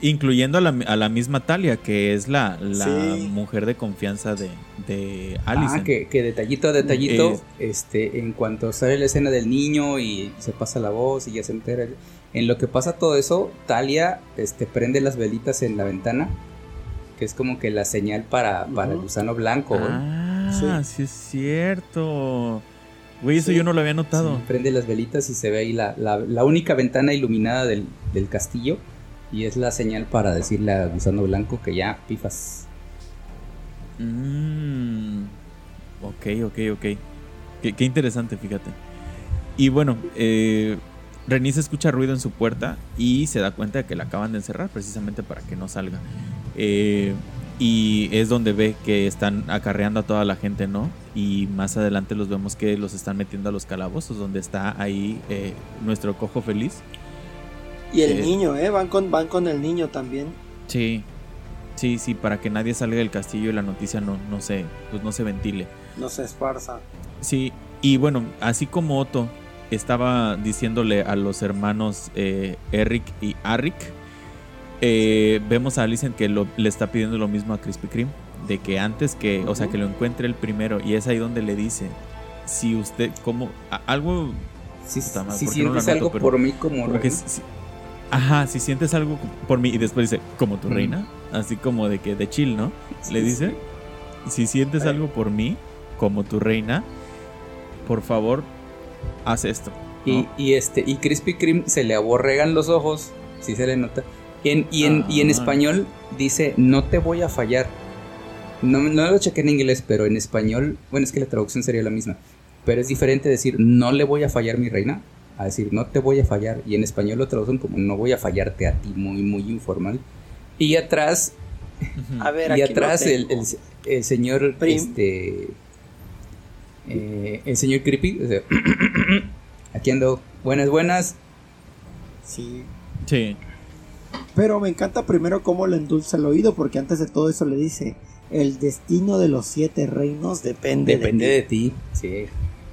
incluyendo a la, a la, misma Talia, que es la, la mujer de confianza de, de Alice. Ah, que, detallito a detallito, eh, este, en cuanto sale la escena del niño y se pasa la voz y ya se entera. En lo que pasa todo eso, Talia este, prende las velitas en la ventana, que es como que la señal para, para el gusano blanco. Ah, sí es cierto. Güey, eso yo no lo había notado. prende las velitas y se ve ahí la, la, única ventana iluminada del, castillo. Y es la señal para decirle a Gusano Blanco que ya pifas. Mm, ok, ok, ok. Qué, interesante, fíjate. Y bueno, eh, Renis escucha ruido en su puerta y se da cuenta de que la acaban de encerrar precisamente para que no salga. Eh, y es donde ve que están acarreando a toda la gente, ¿no? Y más adelante los vemos que los están metiendo a los calabozos, donde está ahí eh, nuestro cojo feliz. Y el eh, niño, ¿eh? Van con, van con el niño también. Sí, sí, sí, para que nadie salga del castillo y la noticia no, no, se, pues no se ventile. No se esparza. Sí, y bueno, así como Otto estaba diciéndole a los hermanos eh, Eric y Arik eh, vemos a Alicent que lo- le está pidiendo lo mismo a Krispy Kreme. De que antes que, o sea, que lo encuentre el primero. Y es ahí donde le dice, si usted, como, algo Si, si ¿por qué no lo sientes algo Pero por mí como, que reina, si- ajá, si sientes algo por mí y después dice, como tu Mm. reina, así como de que de chill, ¿no? Le Sí, dice, si sientes Ay. algo por mí, como tu reina, por favor, haz esto. ¿no? Y, y este, y Krispy Kreme se le aborregan los ojos, si se le nota. En- y, en, y en Ah. español dice, no te voy a fallar. No, no lo chequé en inglés, pero en español, bueno, es que la traducción sería la misma. Pero es diferente decir, no le voy a fallar mi reina, a decir, no te voy a fallar. Y en español lo traducen como, no voy a fallarte a ti, muy, muy informal. Y atrás. A ver, y aquí atrás el, el- el señor, Prim. este, eh, el señor Creepy, o sea, (coughs) aquí ando, buenas, buenas, Sí. Sí, Pero me encanta primero cómo le endulza el oído, porque antes de todo eso le dice: El destino de los siete reinos depende, depende de de ti. ti, sí.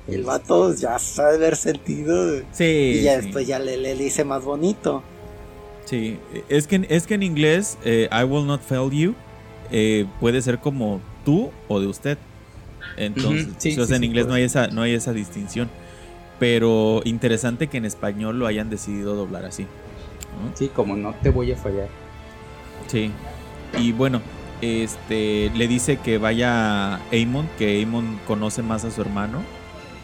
El vato ya sabe ver sentido. sí. y ya sí. después ya le, le dice más bonito. Sí, es que, es que en inglés, eh, I will not fail you, eh, puede ser como tú o de usted. Entonces, sí, o sea, sí, en sí, inglés no hay, esa, no hay esa distinción. Pero interesante que en español lo hayan decidido doblar así. ¿no? Sí, como no te voy a fallar. Sí. Y bueno, este le dice que vaya a Amon, que Amon conoce más a su hermano.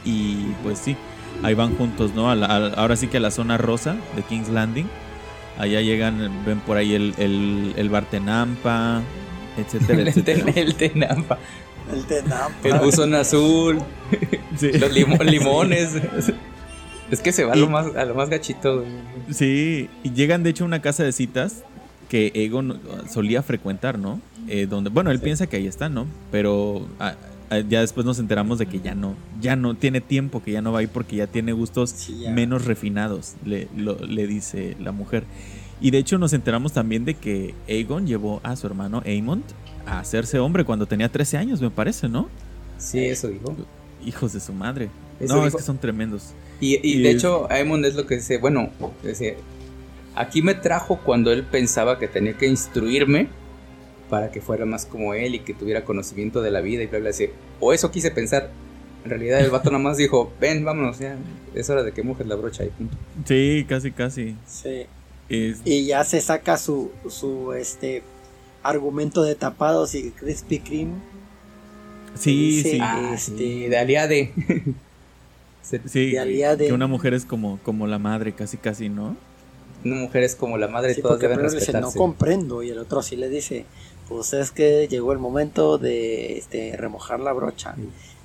Y pues sí, ahí van juntos, ¿no? A la- a- ahora sí que a la zona rosa de King's Landing. Allá llegan, ven por ahí el, el, el bar Tenampa, etcétera, (laughs) El, etcétera. el tenampa, El tenampa. el buzón azul, (laughs) Sí. los limo- limones. Es que se va a lo más, a lo más gachito. Sí, y llegan de hecho a una casa de citas que Egon solía frecuentar, ¿no? Eh, donde, bueno, él piensa que ahí está, ¿no? Pero ya después nos enteramos de que ya no, ya no tiene tiempo, que ya no va ahí porque ya tiene gustos Sí, ya. menos refinados, le, lo- le dice la mujer. Y de hecho nos enteramos también de que Aegon llevó a su hermano Aemond a hacerse hombre cuando tenía 13 años, me parece, ¿no? Sí, eso dijo. Hijos de su madre. Eso no, es que son tremendos. Y, y Y de es- hecho, Aemon es lo que dice, bueno, dice, aquí me trajo cuando él pensaba que tenía que instruirme para que fuera más como él y que tuviera conocimiento de la vida y bla, bla, bla. O eso quise pensar. En realidad el vato (laughs) nada más dijo, ven, vámonos, ya, es hora de que mojes la brocha y punto. Sí, casi, casi. Sí. Es- Y ya se saca su, su este argumento de tapados y Krispy Kreme. sí, Sí. sí. Ah, sí, este- de aliade. (laughs) Sí, de aliade. que una mujer es como, como la madre, casi casi, ¿no? Una mujer es como la madre, Sí, todos deben le dice, no respetarse. comprendo. Y el otro sí le dice, pues es que llegó el momento de este, remojar la brocha.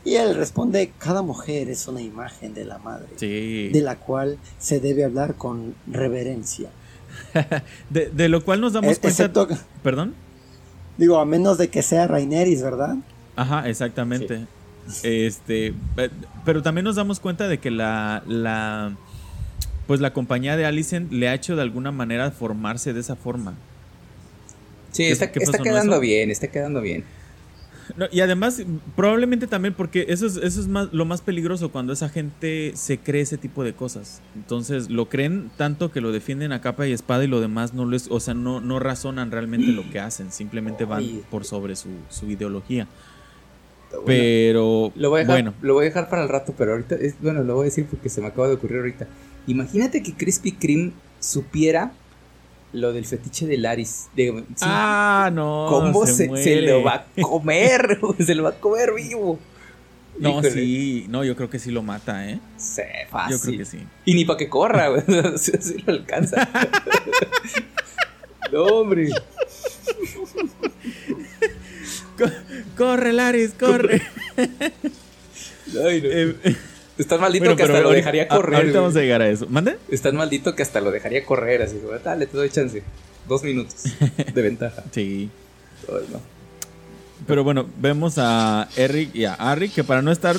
Y él responde, cada mujer es una imagen de la madre, Sí. de la cual se debe hablar con reverencia. (laughs) De, de lo cual nos damos E- cuenta. excepto, ¿Perdón? digo, a menos de que sea Raineris, ¿verdad? Ajá, exactamente. Este, pe- pero también nos damos cuenta de que la, la, pues la compañía de Alicent le ha hecho de alguna manera formarse de esa forma. Sí, ¿Qué- está, quedando eso? bien, está quedando bien. No, y además, probablemente también porque eso es, eso es más, lo más peligroso cuando esa gente se cree ese tipo de cosas. Entonces lo creen tanto que lo defienden a capa y espada y lo demás no les, o sea, no, no razonan realmente lo que hacen, simplemente van por sobre su, su ideología. Pero Lo voy, a dejar, bueno, lo voy a dejar para el rato, pero ahorita, es, bueno, lo voy a decir porque se me acaba de ocurrir ahorita. Imagínate que Krispy Kreme supiera lo del fetiche de Laris. De, sí, ah, no, ¿Cómo se, lo va a comer? (laughs) se lo va a comer vivo. No, Híjole. sí, no, yo creo que sí lo mata, ¿eh? Sí, Yo fácil. creo que sí. Y ni para que corra, güey. (laughs) sí, sí lo alcanza. (laughs) no, hombre. Corre, Laris, corre. Ay, no. Eh, Es tan maldito bueno, que hasta lo ahorita- dejaría a- correr. Ahorita güey. vamos a llegar a eso. ¿Mande? Es tan maldito que hasta lo dejaría correr. Así, güey. Dale, te doy chance. Dos minutos de ventaja. (laughs) Sí. Ay, no. Pero bueno, vemos a Eric y a Harry, que para no estar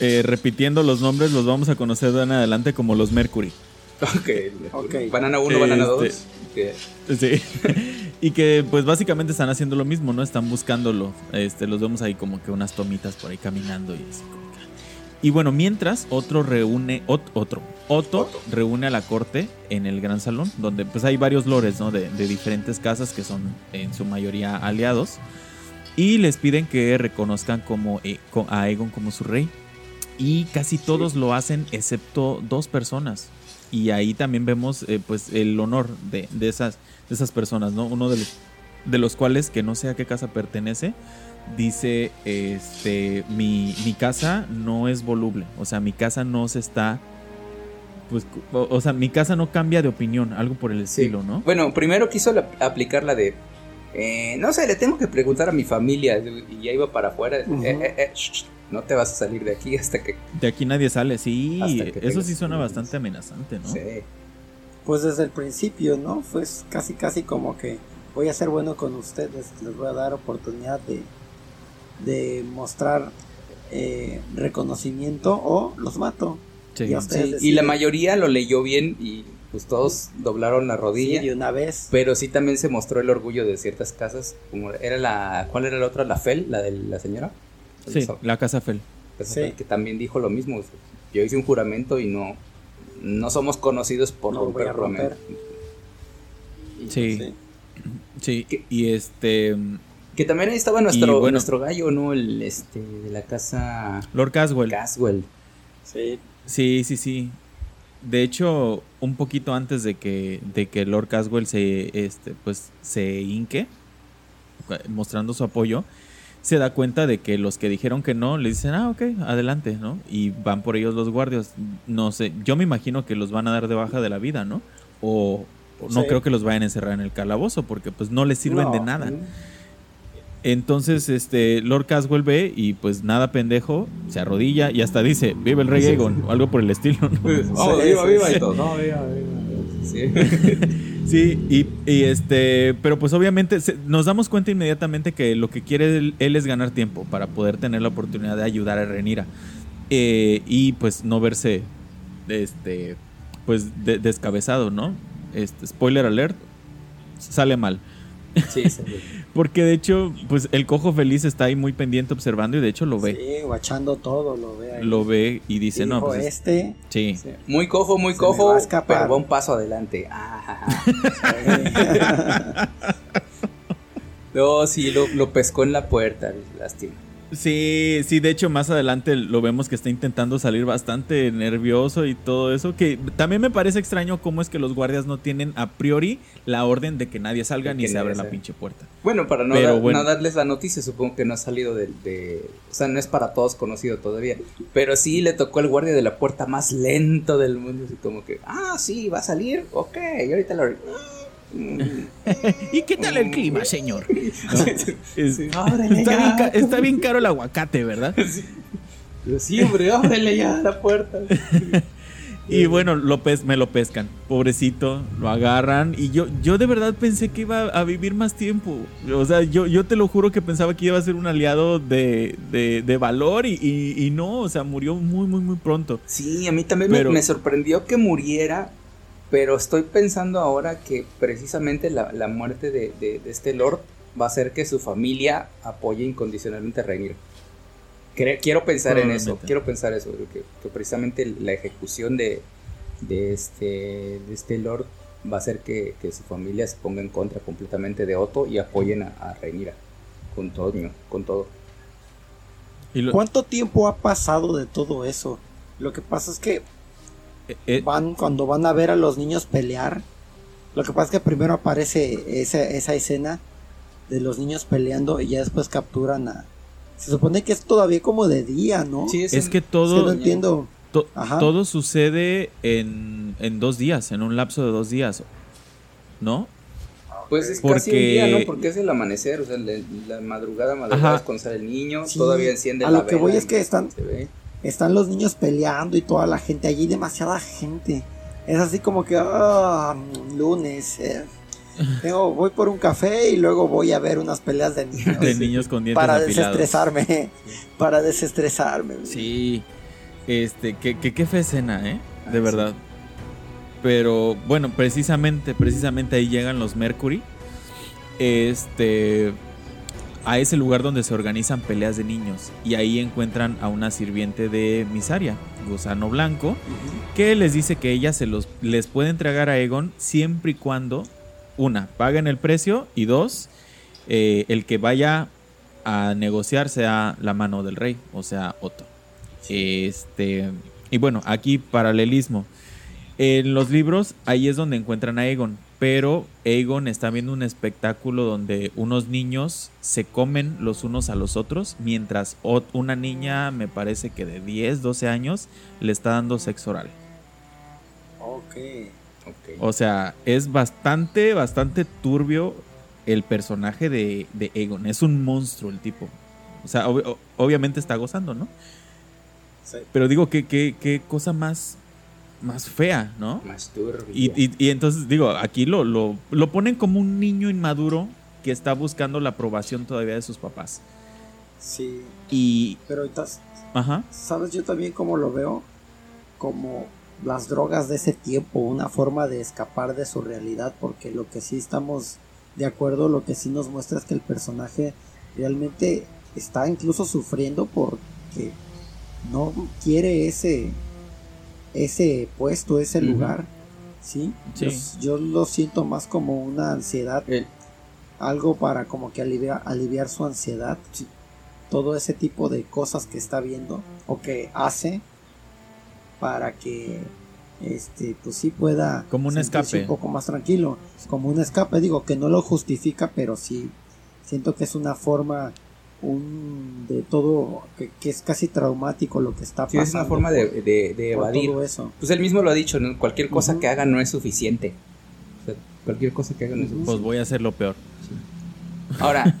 eh, repitiendo los nombres, los vamos a conocer de en adelante como los Mercury. Ok. Ok. Banana 1, banana 2. Este- Sí. (laughs) y que pues básicamente están haciendo lo mismo, ¿no? Están buscándolo. Este, los vemos ahí como que unas tomitas por ahí caminando y así como que- Y bueno, mientras otro reúne, otro, Otto, reúne a la corte en el gran salón, donde pues hay varios lores, ¿no? De, diferentes casas que son en su mayoría aliados. Y les piden que reconozcan como, eh, a Aegon como su rey. Y casi todos lo hacen excepto dos personas. Y ahí también vemos eh, pues el honor de, esas, de esas personas, ¿no? Uno de los, de los cuales, que no sé a qué casa pertenece, dice, este, mi, mi casa no es voluble, o sea, mi casa no se está pues, o, sea, mi casa no cambia de opinión, algo por el estilo, ¿no? Bueno, primero quiso aplicar la de, eh, no sé, le tengo que preguntar a mi familia y ya iba para afuera. Eh, eh, no te vas a salir de aquí hasta que... De aquí nadie sale, sí, eso sí suena bastante amenazante, ¿no? Sí. Pues desde el principio, ¿no? Fue casi, casi como que voy a ser bueno con ustedes, les voy a dar oportunidad de, de mostrar reconocimiento o los mato. Y, la mayoría lo leyó bien y pues todos doblaron la rodilla. de una vez. Pero sí también se mostró el orgullo de ciertas casas. Como era la, ¿cuál era la otra? La Fel, la de la señora. Sí, la casa Fel. que también dijo lo mismo. Yo hice un juramento y no, no somos conocidos por romper, romper. Sí. Sí. y este. Que también ahí estaba nuestro, nuestro gallo, ¿no? El este de la casa. Lord Caswell. Caswell. Sí. Sí, sí, sí. De hecho, un poquito antes de que, de que Lord Caswell se, este, pues, se hinque, mostrando su apoyo, se da cuenta de que los que dijeron que no, le dicen, ah, ok, adelante, ¿no? Y van por ellos los guardias. No sé, yo me imagino que los van a dar de baja de la vida, ¿no? O, no creo que los vayan a encerrar en el calabozo, porque pues no les sirven de nada. Entonces, este, Lord Caswell ve y pues nada pendejo, se arrodilla y hasta dice, vive el rey Aegon, o algo por el estilo, ¿no? Oh, viva, viva y todo. No, viva, viva. Sí. (laughs) y, este, pero pues obviamente nos damos cuenta inmediatamente que lo que quiere él, es ganar tiempo para poder tener la oportunidad de ayudar a Renira. Eh, y pues no verse, este, pues descabezado, ¿no? Este, spoiler alert, sale mal. Sí, (laughs) Porque de hecho, pues el cojo feliz está ahí muy pendiente observando y de hecho lo ve. Sí, guachando todo, lo ve ahí. Lo ve y dice, no, pues. Este. Sí. Muy cojo, muy cojo, pero va un paso adelante. Ah, (laughs) (laughs) no, sí, lo, lo pescó en la puerta, lástima. Sí, sí, de hecho más adelante lo vemos que está intentando salir bastante nervioso y todo eso, que también me parece extraño cómo es que los guardias no tienen a priori la orden de que nadie salga ni se abre la pinche puerta. Bueno, para no, darles la noticia, supongo que no ha salido de, O sea, no es para todos conocido todavía, pero sí le tocó al guardia de la puerta más lento del mundo, así como que, ah, sí, va a salir, ok, y ahorita lo... (laughs) ¿Y qué tal el clima, señor? está, bien caro el aguacate, ¿verdad? (laughs) Sí, hombre, ábrele ya la puerta. (laughs) Y bueno, López me lo pescan, pobrecito, lo agarran y yo, yo de verdad pensé que iba a vivir más tiempo. O sea, yo, yo te lo juro que pensaba que iba a ser un aliado de, de, valor y, no, o sea, murió muy, muy, muy pronto. Sí, a mí también me, sorprendió que muriera pero estoy pensando ahora que precisamente la, muerte de, este Lord va a hacer que su familia apoye incondicionalmente a Rhaenyra. Quiero pensar en eso, quiero pensar eso, que, precisamente la ejecución de, este, de este Lord va a hacer que, su familia se ponga en contra completamente de Otto y apoyen a, a con todo, con todo. ¿Cuánto tiempo ha pasado de todo eso? Lo que pasa es que eh, eh, van cuando van a ver a los niños pelear. Lo que pasa es que primero aparece esa, esa escena de los niños peleando y ya después capturan a... Se supone que es todavía como de día, ¿no? Sí, es, que todo... no entiendo. todo sucede en, en dos días, en un lapso de dos días, ¿no? Pues es Porque... casi un día, ¿no? Porque es el amanecer, o sea, la, madrugada, madrugada es cuando sale el niño, todavía enciende a lo que voy es que están, están los niños peleando y toda la gente allí, demasiada gente. Es así como que, ah, lunes. Eh. (laughs) voy por un café y luego voy a ver unas peleas de niños. de niños con dientes Para desestresarme. Para desestresarme. Sí. Este, qué, qué, qué fe escena, ¿eh? De ah, verdad. Pero bueno, precisamente, precisamente ahí llegan los Mercury. Este. A ese lugar donde se organizan peleas de niños y ahí encuentran a una sirviente de Misaria, Gusano Blanco, que les dice que ella se los les puede entregar a Egon siempre y cuando una paguen el precio y dos eh, el que vaya a negociar sea la mano del rey, o sea Otto. Este y bueno aquí paralelismo. En los libros ahí es donde encuentran a Egon, pero Aegon está viendo un espectáculo donde unos niños se comen los unos a los otros, mientras una niña, me parece que de 10, 12 años, le está dando sexo oral. Ok. O sea, es bastante, bastante turbio el personaje de, de Aegon. Es un monstruo el tipo. O sea, obviamente está gozando, ¿no? Sí. Pero digo, que qué cosa más más fea, ¿no? Más turbia. Y, y, entonces, digo, aquí lo, lo, lo, ponen como un niño inmaduro que está buscando la aprobación todavía de sus papás. Sí. Y... Pero estás... Ajá. ¿Sabes yo también cómo lo veo? Como las drogas de ese tiempo, una forma de escapar de su realidad, porque lo que sí estamos de acuerdo, lo que sí nos muestra es que el personaje realmente está incluso sufriendo porque no quiere ese ese puesto, ese lugar, ¿sí? Yo, lo siento más como una ansiedad, algo para como que aliviar, aliviar su ansiedad, todo ese tipo de cosas que está viendo o que hace para que este pues sí pueda como un escape. un poco más tranquilo como un escape digo que no lo justifica pero sí siento que es una forma un de todo que, es casi traumático lo que está pasando. es una forma de, evadir. eso. Pues él mismo lo ha dicho, cualquier cosa que haga no es suficiente. cualquier cosa que haga no es suficiente. Pues voy a hacer lo peor. Ahora,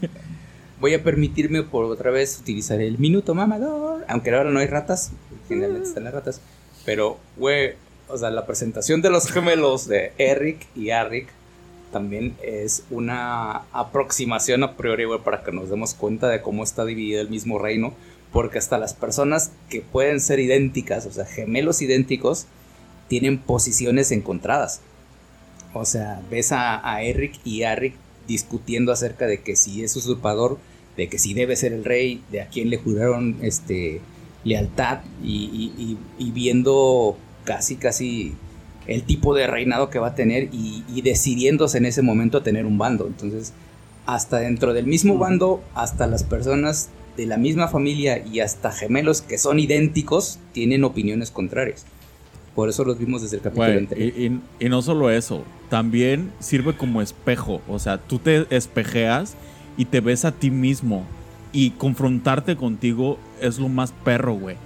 voy a permitirme por otra vez utilizar el minuto mamador, aunque ahora no hay ratas, generalmente están las ratas, pero, güey, o sea, la presentación de los gemelos de Eric y Arik también es una aproximación a priori, para que nos demos cuenta de cómo está dividido el mismo reino, porque hasta las personas que pueden ser idénticas, o sea, gemelos idénticos, tienen posiciones encontradas. O sea, ves a, Eric y a Rick discutiendo acerca de que si es usurpador, de que si debe ser el rey, de a quién le juraron este, lealtad y viendo casi, casi el tipo de reinado que va a tener y, decidiéndose en ese momento a tener un bando. Entonces, hasta dentro del mismo bando, hasta las personas de la misma familia y hasta gemelos que son idénticos tienen opiniones contrarias. Por eso los vimos desde el capítulo anterior. Y, y, no solo eso, también sirve como espejo. O sea, tú te espejeas y te ves a ti mismo. Y confrontarte contigo es lo más perro, güey.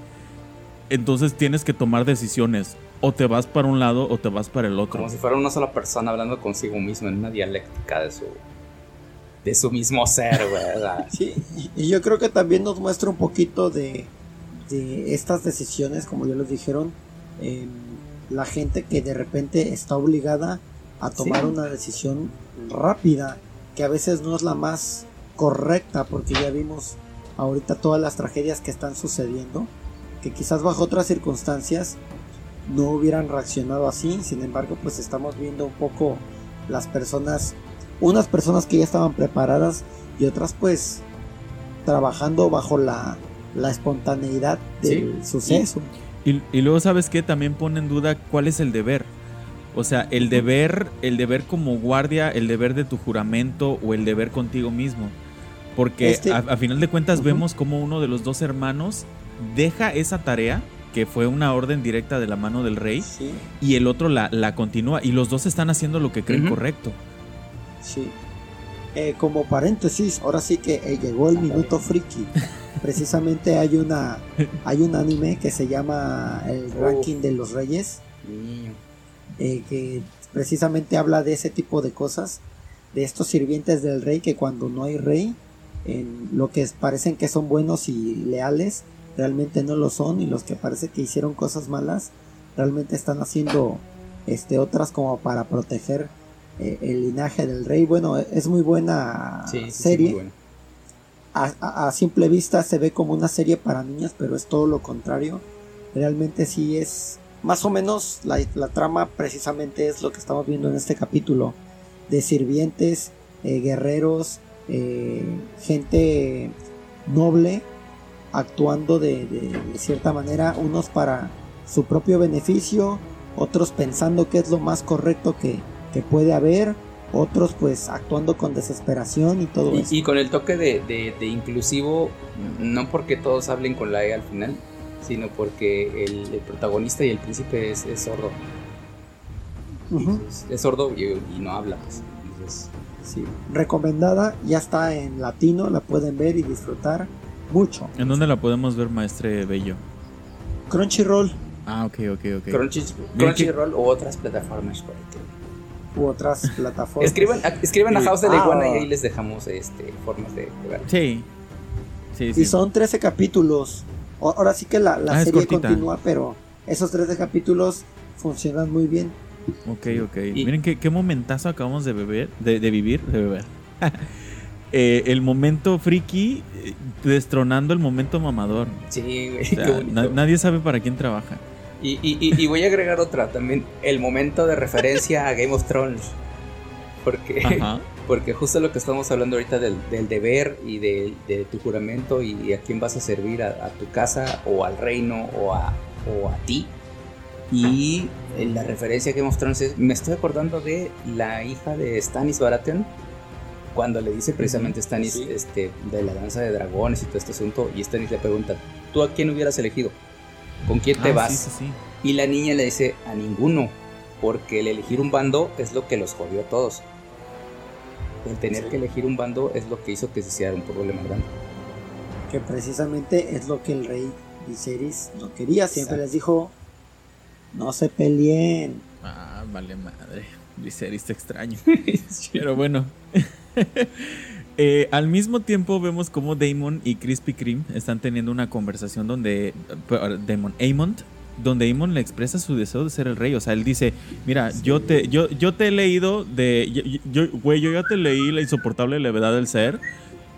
Entonces tienes que tomar decisiones o te vas para un lado o te vas para el otro. Como si fuera una sola persona hablando consigo mismo en una dialéctica de su de su mismo ser, güey. (laughs) sí, y yo creo que también nos muestra un poquito de, de estas decisiones, como ya les dijeron, la gente que de repente está obligada a tomar una decisión rápida, que a veces no es la más correcta, porque ya vimos ahorita todas las tragedias que están sucediendo, que quizás bajo otras circunstancias no hubieran reaccionado así. Sin embargo, pues estamos viendo un poco las personas, unas personas que ya estaban preparadas y otras pues trabajando bajo la, la espontaneidad del suceso. Y, luego sabes que también pone en duda cuál es el deber. O sea, el deber, el deber como guardia, el deber de tu juramento o el deber contigo mismo. Porque este a, final de cuentas vemos como uno de los dos hermanos deja esa tarea que fue una orden directa de la mano del rey, y el otro la, la, continúa, y los dos están haciendo lo que creen correcto. Sí. Eh, como paréntesis, ahora sí que eh, llegó el minuto friki. (laughs) Precisamente hay una hay un anime que se llama El ranking de los reyes, eh, que precisamente habla de ese tipo de cosas, de estos sirvientes del rey que cuando no hay rey, en lo que parecen que son buenos y leales, realmente no lo son y los que parece que hicieron cosas malas realmente están haciendo este otras como para proteger eh, el linaje del rey. Bueno es muy buena serie. A, simple vista se ve como una serie para niñas pero es todo lo contrario. Realmente sí es más o menos la, la trama precisamente es lo que estamos viendo en este capítulo de sirvientes eh, guerreros eh, gente noble actuando de, cierta manera, unos para su propio beneficio, otros pensando que es lo más correcto que, puede haber, otros pues actuando con desesperación y todo y, eso. Y con el toque de, inclusivo, no porque todos hablen con la E al final, sino porque el, protagonista y el príncipe es, sordo. es, sordo y, no habla, pues. sí, recomendada, ya está en latino, la pueden ver y disfrutar mucho. ¿En dónde la podemos ver, maestre Bello? Crunchyroll. Ah, ok, ok, ok. Crunchyroll u otras plataformas por U otras (laughs) plataformas. escriban, escriban a House de la Iguana y ahí les dejamos este, formas de, ver. Sí. sí. Y son 13 capítulos. Ahora sí que la, la ah, serie continúa, pero esos 13 capítulos funcionan muy bien. Ok, ok. Miren qué, qué momentazo acabamos de beber, de, de vivir, de beber. (laughs) Eh, el momento friki eh, destronando el momento mamador. Sí, güey. nadie sabe para quién trabaja. Y, voy a agregar otra también, el momento de referencia a Game of Thrones. Porque, (laughs) porque justo lo que estamos hablando ahorita del, deber y de, tu juramento y, a quién vas a servir, a, tu casa o al reino o a, o a ti. Y la referencia a Game of Thrones es, me estoy acordando de la hija de Stannis Baratheon, cuando le dice precisamente Stanis este, de la danza de dragones y todo este asunto, y Stanis le pregunta, ¿tú a quién hubieras elegido? ¿Con quién te ah, vas? y la niña le dice, a ninguno, porque el elegir un bando es lo que los jodió a todos. El tener que elegir un bando es lo que hizo que se hiciera un problema grande. Que precisamente es lo que el rey Viserys no quería, siempre les dijo, no se peleen. Ah, vale madre. Viserys te extraño. (laughs) Pero bueno, (laughs) Eh, al mismo tiempo vemos como Damon y Krispy Kreme están teniendo una conversación donde Damon Amon donde Amon le expresa su deseo de ser el rey. O sea, él dice, mira, yo te, yo, yo te he leído de. Yo, güey, yo ya te leí la insoportable levedad del ser.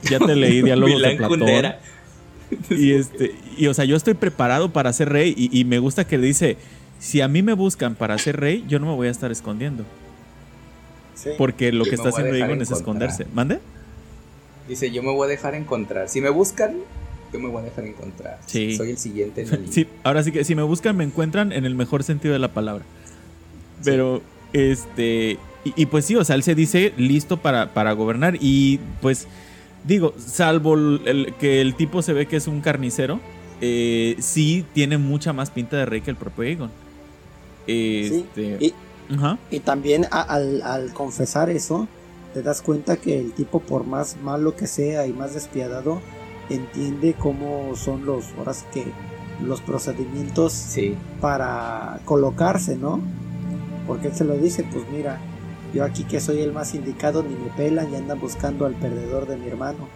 Ya te leí (laughs) diálogos de Platón. Y este, y o sea, yo estoy preparado para ser rey. Y, y me gusta que le dice: si a mí me buscan para ser rey, yo no me voy a estar escondiendo. Porque lo que está haciendo Egon es esconderse. ¿Mande? Dice, yo me voy a dejar encontrar. Si me buscan, yo me voy a dejar encontrar. Sí. Soy el siguiente. En (laughs) sí, ahora sí que si me buscan, me encuentran en el mejor sentido de la palabra. Pero, este... Y, pues sí, o sea, él se dice listo para, para gobernar y pues... Digo, salvo el, que el tipo se ve que es un carnicero, eh, sí tiene mucha más pinta de rey que el propio Egon. Este, y también al, confesar eso, te das cuenta que el tipo, por más malo que sea y más despiadado, entiende cómo son los, ahora que los procedimientos para colocarse, ¿no? Porque él se lo dice, pues mira, yo aquí que soy el más indicado ni me pelan y andan buscando al perdedor de mi hermano.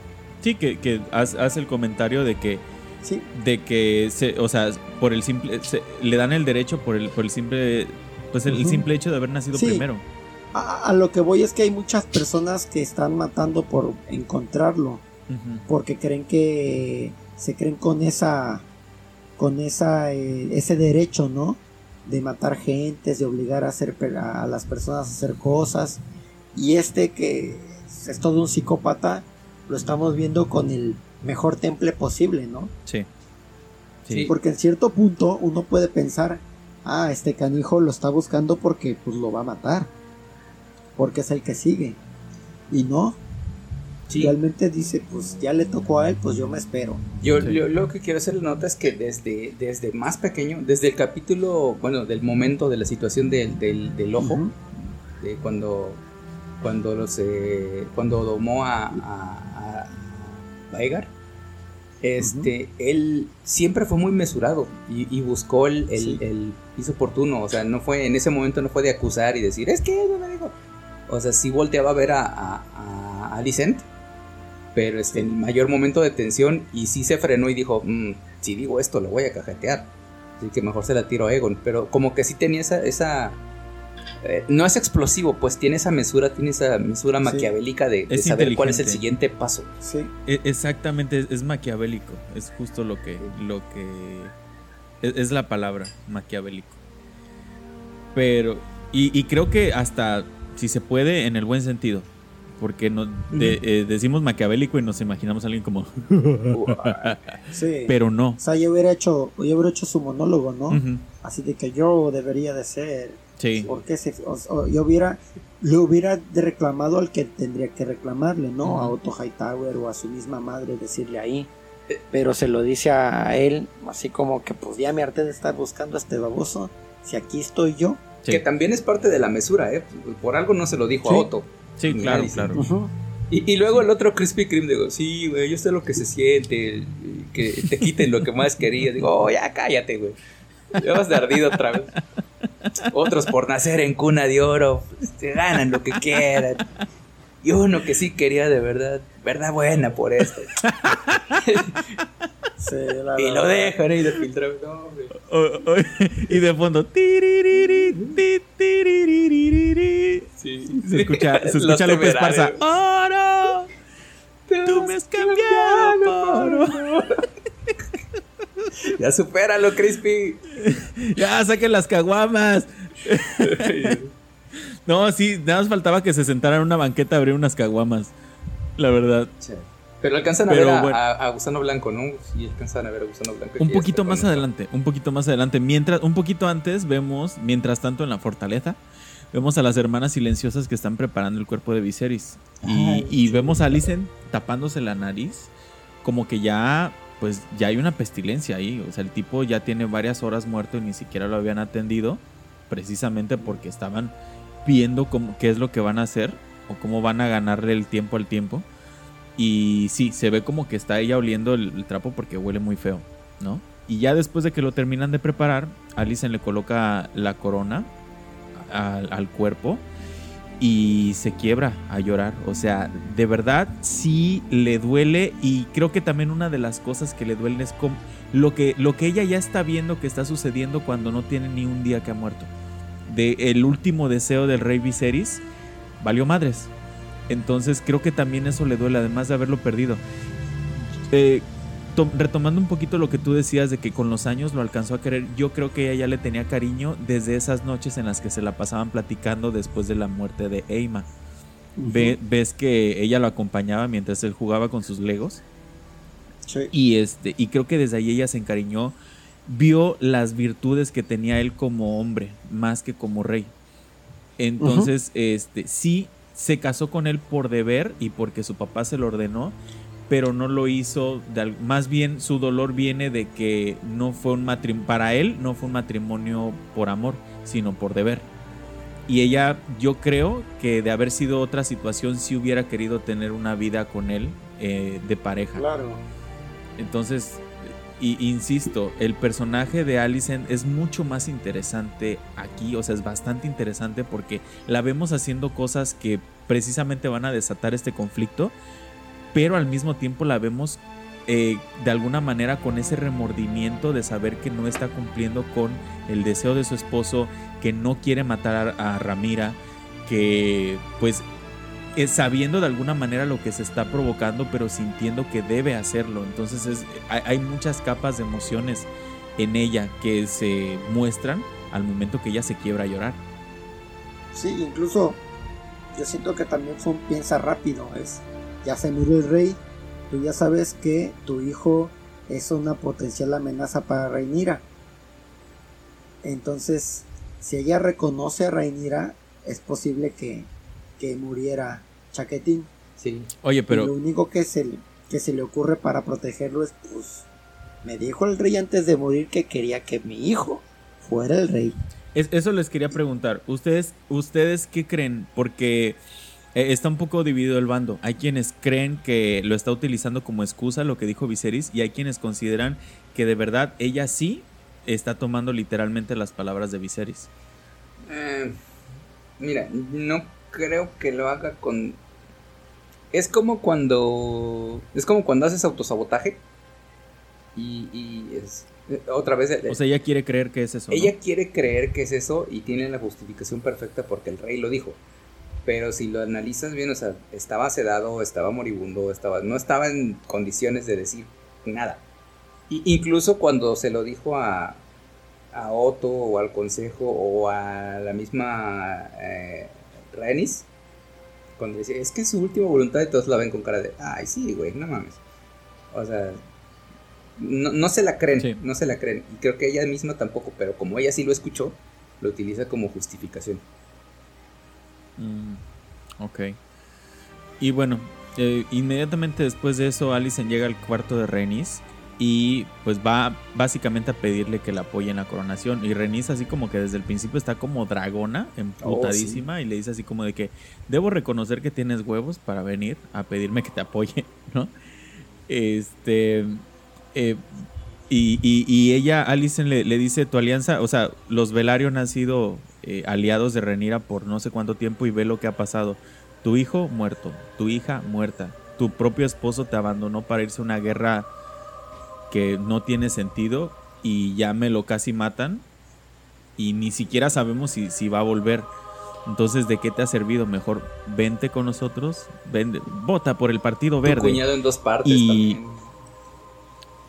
Sí, que, hace el comentario de que sí. de que se, o sea, por el simple le dan el derecho por el por el simple pues el, simple hecho de haber nacido primero. A, lo que voy es que hay muchas personas que están matando por encontrarlo. Porque creen que se creen con esa con esa eh, ese derecho, ¿no? De matar gentes, de obligar a hacer a las personas a hacer cosas. Y este que es todo un psicópata, lo estamos viendo con el mejor temple posible, ¿no? Sí. sí. Porque en cierto punto uno puede pensar, ah, este canijo lo está buscando porque pues lo va a matar, porque es el que sigue. Y no, realmente dice, pues ya le tocó a él, pues yo me espero. Yo, lo que quiero hacer nota es que desde, desde más pequeño, desde el capítulo, bueno, del momento de la situación del, del, ojo, de cuando cuando los eh, cuando domó a, a, a este, él siempre fue muy mesurado y, buscó el, el, piso oportuno, o sea, no fue, en ese momento no fue de acusar y decir, es que no me digo, o sea, sí volteaba a ver a, a, a pero este, en el mayor momento de tensión y sí se frenó y dijo, mm, si digo esto lo voy a cajetear, así que mejor se la tiro a Egon, pero como que sí tenía esa, esa eh, no es explosivo, pues tiene esa mesura, tiene esa mesura maquiavélica de, saber cuál es el siguiente paso. Sí. E, exactamente, es, maquiavélico, es justo lo que, lo que es, la palabra, maquiavélico. Pero, y, creo que hasta, si se puede, en el buen sentido, porque no, eh, decimos maquiavélico y nos imaginamos a alguien como... (laughs) sí. Pero no. O sea, yo hubiera hecho, yo hubiera hecho su monólogo, ¿no? Así de que yo debería de ser. Sí. Porque si, yo hubiera, le hubiera reclamado al que tendría que reclamarle, ¿no? A Otto Hightower o a su misma madre, decirle ahí. Pero se lo dice a él, así como que pues ya me harté de estar buscando a este baboso. Si aquí estoy yo. Que también es parte de la mesura, ¿eh? Por algo no se lo dijo a Otto. Sí, claro, claro. y, luego el otro Krispy Kreme, digo, sí, güey, yo sé lo que se siente, que te quiten lo que más querías. Digo, oh, ya cállate, güey. Ya vas de ardido otra vez. Otros por nacer en cuna de oro, pues, te ganan lo que quieran. Y uno que sí quería de verdad, verdad buena por esto. (laughs) y lo dejan ahí de filtrar. y de fondo. Sí, se escucha, se escucha López Parza. ¡Oro! Tú me has cambiado (laughs) Ya supéralo, Crispy. ya saquen las caguamas. no, sí, nada más faltaba que se sentara en una banqueta a abrir unas caguamas. La verdad. Pero alcanzan a ver a, Gusano Blanco, ¿no? Sí, alcanzan a ver a Gusano Blanco. Un poquito más adelante, un poquito más adelante. Mientras, un poquito antes vemos, mientras tanto en la fortaleza, vemos a las hermanas silenciosas que están preparando el cuerpo de Viserys. Y, vemos a Alicent tapándose la nariz, como que ya, pues ya hay una pestilencia ahí. O sea, el tipo ya tiene varias horas muerto y ni siquiera lo habían atendido, precisamente porque estaban viendo cómo, qué es lo que van a hacer o cómo van a ganarle el tiempo al tiempo. Y sí, se ve como que está ella oliendo el, trapo porque huele muy feo, ¿no? Y ya después de que lo terminan de preparar, Alicent le coloca la corona al, cuerpo y se quiebra a llorar. O sea, de verdad sí le duele y creo que también una de las cosas que le duele es como lo que, lo que ella ya está viendo que está sucediendo cuando no tiene ni un día que ha muerto. De el último deseo del rey Viserys valió madres. Entonces creo que también eso le duele, además de haberlo perdido. Eh, retomando un poquito lo que tú decías de que con los años lo alcanzó a querer, yo creo que ella ya le tenía cariño desde esas noches en las que se la pasaban platicando después de la muerte de Eima. ves que ella lo acompañaba mientras él jugaba con sus legos. Sí. Y, este, y creo que desde ahí ella se encariñó, vio las virtudes que tenía él como hombre, más que como rey. Entonces, este, sí se casó con él por deber y porque su papá se lo ordenó, pero no lo hizo, más bien su dolor viene de que no fue un matrimonio, para él no fue un matrimonio por amor, sino por deber. Y ella, yo creo que de haber sido otra situación, sí hubiera querido tener una vida con él eh, de pareja. Claro. Entonces, y insisto, el personaje de Alicent es mucho más interesante aquí, o sea, es bastante interesante porque la vemos haciendo cosas que precisamente van a desatar este conflicto, pero al mismo tiempo la vemos eh, de alguna manera con ese remordimiento de saber que no está cumpliendo con el deseo de su esposo, que no quiere matar a Ramira, que pues sabiendo de alguna manera lo que se está provocando, pero sintiendo que debe hacerlo. Entonces es, hay, muchas capas de emociones en ella que se muestran al momento que ella se quiebra a llorar. Sí, incluso yo siento que también fue piensa rápido. Es, ya se murió el rey, tú ya sabes que tu hijo es una potencial amenaza para Reinira. Entonces, si ella reconoce a Reinira, es posible que que muriera Chaquetín. Sí. Oye, pero. lo único que se, que se le ocurre para protegerlo es, pues, me dijo el rey antes de morir que quería que mi hijo fuera el rey. eso les quería preguntar. ¿Ustedes, ¿Ustedes qué creen? Porque está un poco dividido el bando. Hay quienes creen que lo está utilizando como excusa lo que dijo Viserys y hay quienes consideran que de verdad ella sí está tomando literalmente las palabras de Viserys. Eh, mira, no creo que lo haga con... Es como cuando... Es como cuando haces autosabotaje. Y, y es... Otra vez... O sea, ella quiere creer que es eso. Ella quiere creer que es eso y tiene la justificación perfecta porque el rey lo dijo. Pero si lo analizas bien, o sea, estaba sedado, estaba moribundo, estaba, no estaba en condiciones de decir nada. Y incluso cuando se lo dijo a, a Otto o al consejo o a la misma eh, Renis, Cuando decía, es que es su última voluntad y todos la ven con cara de, ay, sí, güey, no mames. O sea, no, se la creen, no se la creen. Y creo que ella misma tampoco, pero como ella sí lo escuchó, lo utiliza como justificación. Mm, ok. Y bueno, eh, inmediatamente después de eso, Alison llega al cuarto de Renis y pues va básicamente a pedirle que la apoye en la coronación. Y Renis así como que desde el principio está como dragona, emputadísima, oh, y le dice así como de que debo reconocer que tienes huevos para venir a pedirme que te apoye, (laughs) ¿no? Este... Eh, y, ella, Alison, le, dice, tu alianza, o sea, los Velaryon han sido eh, aliados de Renira por no sé cuánto tiempo y ve lo que ha pasado. Tu hijo muerto, tu hija muerta, tu propio esposo te abandonó para irse a una guerra que no tiene sentido y ya me lo casi matan y ni siquiera sabemos si, si va a volver. Entonces, ¿de qué te ha servido? Mejor vente con nosotros, vende, vota por el Partido Verde. Tu cuñado en dos partes y...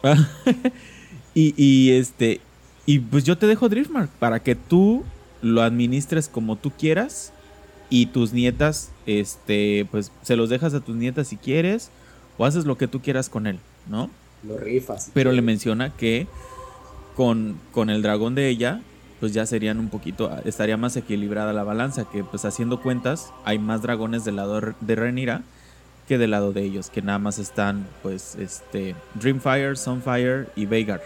(laughs) y, y, este, y pues yo te dejo Driftmark para que tú lo administres como tú quieras y tus nietas, este, pues se los dejas a tus nietas si quieres o haces lo que tú quieras con él, ¿no? Lo rifas. Pero le menciona que con, con el dragón de ella, pues ya serían un poquito, estaría más equilibrada la balanza, que pues haciendo cuentas hay más dragones del lado de Renira que del lado de ellos, que nada más están pues este Dreamfire, Sunfire y Veigar,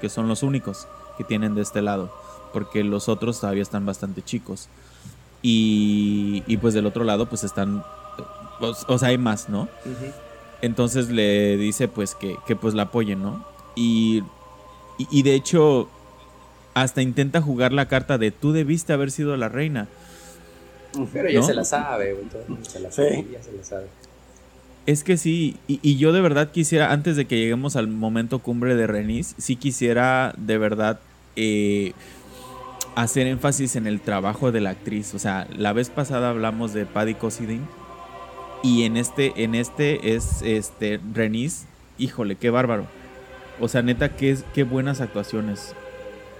que son los únicos que tienen de este lado, porque los otros todavía están bastante chicos. Y, y pues del otro lado pues están, o, sea, hay más, ¿no? Entonces le dice pues que, que pues la apoyen, ¿no? Y, y, de hecho hasta intenta jugar la carta de tú debiste haber sido la reina. Pero ya se la sabe, güey. Se la sabe, ya se la sabe. Es que sí, y, yo de verdad quisiera, antes de que lleguemos al momento cumbre de Renis, sí quisiera de verdad eh, hacer énfasis en el trabajo de la actriz. O sea, la vez pasada hablamos de Paddy Cosidin y en este, en este es este Renis, híjole, qué bárbaro. O sea, neta, qué, qué buenas actuaciones.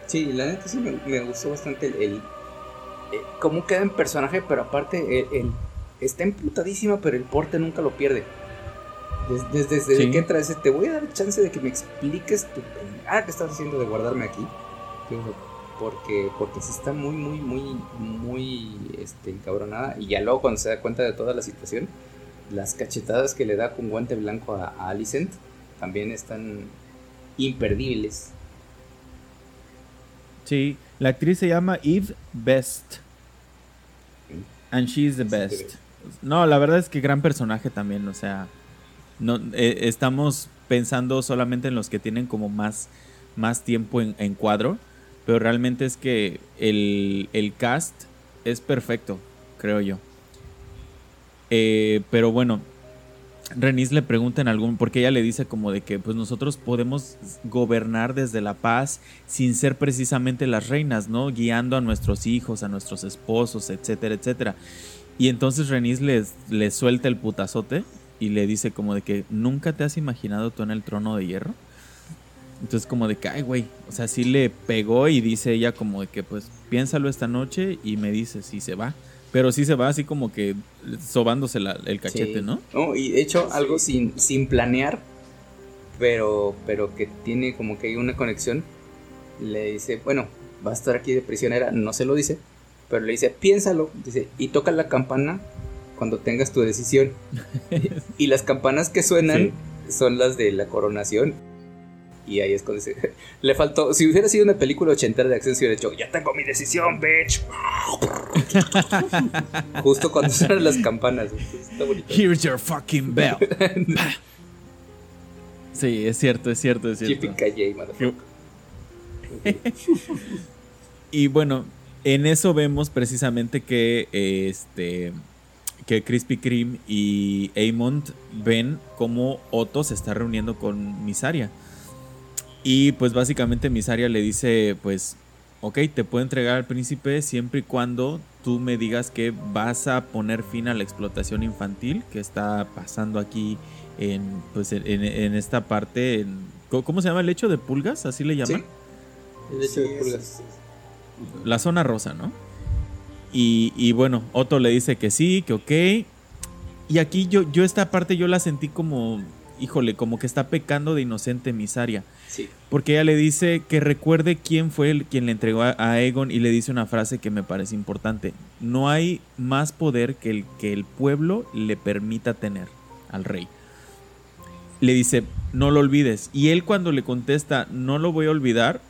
Sí, la neta sí me, gustó bastante el, eh, cómo queda en personaje, pero aparte el está emputadísima, pero el porte nunca lo pierde. Desde, desde, que entra, te voy a dar chance de que me expliques tu ah, que estás haciendo de guardarme aquí. Porque, porque sí está muy, muy, muy, muy este, encabronada. Y ya luego cuando se da cuenta de toda la situación, las cachetadas que le da con guante blanco a, a Alicent también están imperdibles. Sí, la actriz se llama Eve Best. And she's the best. No, la verdad es que gran personaje también, o sea, no eh, estamos pensando solamente en los que tienen como más, más tiempo en, cuadro, pero realmente es que el, cast es perfecto, creo yo. Eh, pero bueno, Renis le pregunta en algún, porque ella le dice como de que pues nosotros podemos gobernar desde la paz sin ser precisamente las reinas, ¿no? Guiando a nuestros hijos, a nuestros esposos, etcétera, etcétera. Y entonces Renis le, suelta el putazote y le dice como de que nunca te has imaginado tú en el trono de hierro. Entonces como de que, ay, güey, o sea, sí le pegó y dice ella como de que pues piénsalo esta noche y me dice si se va. Pero sí se va así como que sobándose el cachete, ¿no? No, y de hecho algo sin, sin planear, pero, pero que tiene como que hay una conexión. Le dice, bueno, va a estar aquí de prisionera, no se lo dice, pero le dice, piénsalo, dice, y toca la campana cuando tengas tu decisión. (laughs) y las campanas que suenan son las de la coronación. Y ahí es cuando se... (laughs) Le faltó... Si hubiera sido una película ochentera de acción, se hubiera dicho, ya tengo mi decisión, bitch. (laughs) Justo cuando suenan las campanas. Está bonito. Here's your fucking bell. (laughs) sí, es cierto, es cierto, es cierto. y bueno, en eso vemos precisamente que este que Krispy Kreme y Amond ven cómo Otto se está reuniendo con Misaria. Y pues básicamente Misaria le dice, pues, ok, te puedo entregar al príncipe siempre y cuando tú me digas que vas a poner fin a la explotación infantil que está pasando aquí en, pues, en, esta parte. ¿Cómo se llama el lecho de pulgas? ¿Así le llaman? El lecho de pulgas la zona rosa, ¿no? Y, bueno, Otto le dice que sí, que ok. Y aquí yo, yo esta parte yo la sentí como, híjole, como que está pecando de inocente misaria. Porque ella le dice que recuerde quién fue el, quien le entregó a, a Egon y le dice una frase que me parece importante. No hay más poder que el que el pueblo le permita tener al rey. Le dice, no lo olvides. Y él cuando le contesta, no lo voy a olvidar,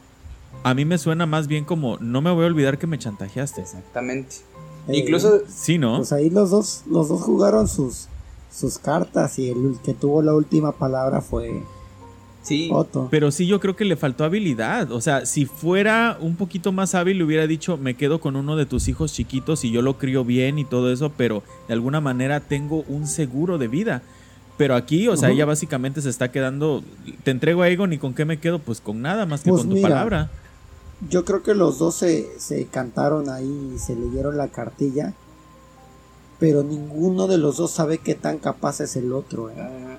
a mí me suena más bien como, no me voy a olvidar que me chantajeaste. Exactamente. Eh, Incluso, Sí, ¿no? Pues ahí los dos, los dos jugaron sus, sus cartas y el que tuvo la última palabra fue sí, Otto. Pero sí, yo creo que le faltó habilidad. O sea, si fuera un poquito más hábil, le hubiera dicho, me quedo con uno de tus hijos chiquitos y yo lo crío bien y todo eso, pero de alguna manera tengo un seguro de vida. Pero aquí, o sea, ella básicamente se está quedando, te entrego a Egon y con qué me quedo, pues con nada más que Pues con tu palabra. Yo creo que los dos se, se cantaron ahí y se leyeron la cartilla. Pero ninguno de los dos sabe qué tan capaz es el otro. ¿eh?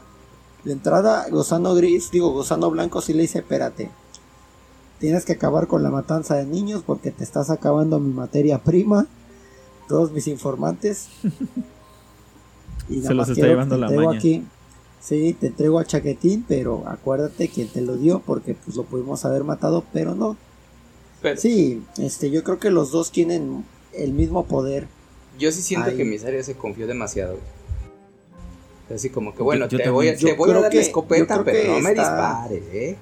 De entrada, Gusano Gris, digo, Gusano Blanco sí le dice, espérate. Tienes que acabar con la matanza de niños porque te estás acabando mi materia prima. Todos mis informantes. (laughs) Y Se los más está quiero- llevando te la maña. aquí. Sí, te entrego a Chaquetín, pero acuérdate quién te lo dio porque pues lo pudimos haber matado, pero no. pero Sí, este, yo creo que los dos tienen el mismo poder. yo sí siento Ay. que Misaria se confió demasiado. Así como que, bueno, yo te, voy te voy a dar que- la escopeta, pero no me dispares, ¿eh?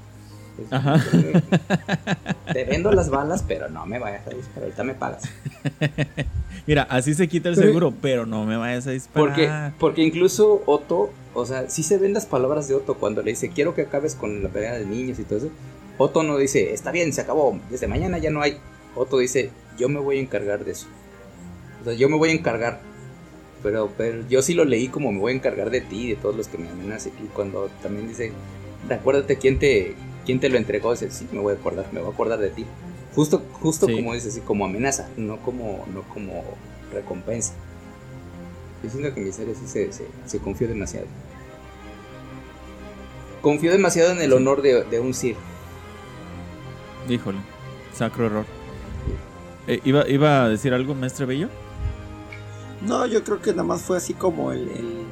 Ajá. (laughs) Te vendo las balas, pero no me vayas a disparar. Ahorita me pagas. (laughs) Mira, así se quita el seguro, pero no me vayas a disparar. Porque, porque incluso Otto, o sea, sí se ven las palabras de Otto cuando le dice, quiero que acabes con la pelea de niños y todo eso. Otto no dice, está bien, se acabó, desde mañana ya no hay. Otto dice, yo me voy a encargar de eso. O sea, yo me voy a encargar. Pero, pero yo sí lo leí como me voy a encargar de ti, de todos los que me amenacen. Y cuando también dice, recuérdate quién te, quién te lo entregó, dice, sí, me voy a acordar, me voy a acordar de ti. Justo, justo Sí. como dice, así, como amenaza, no como, no como recompensa. Yo siento que Miseria sí se, se, se confió demasiado. Confió demasiado en el honor de, de un Sir. Híjole, sacro error. Eh, ¿iba, ¿Iba a decir algo, maestre Bello? No, yo creo que nada más fue así como el, el,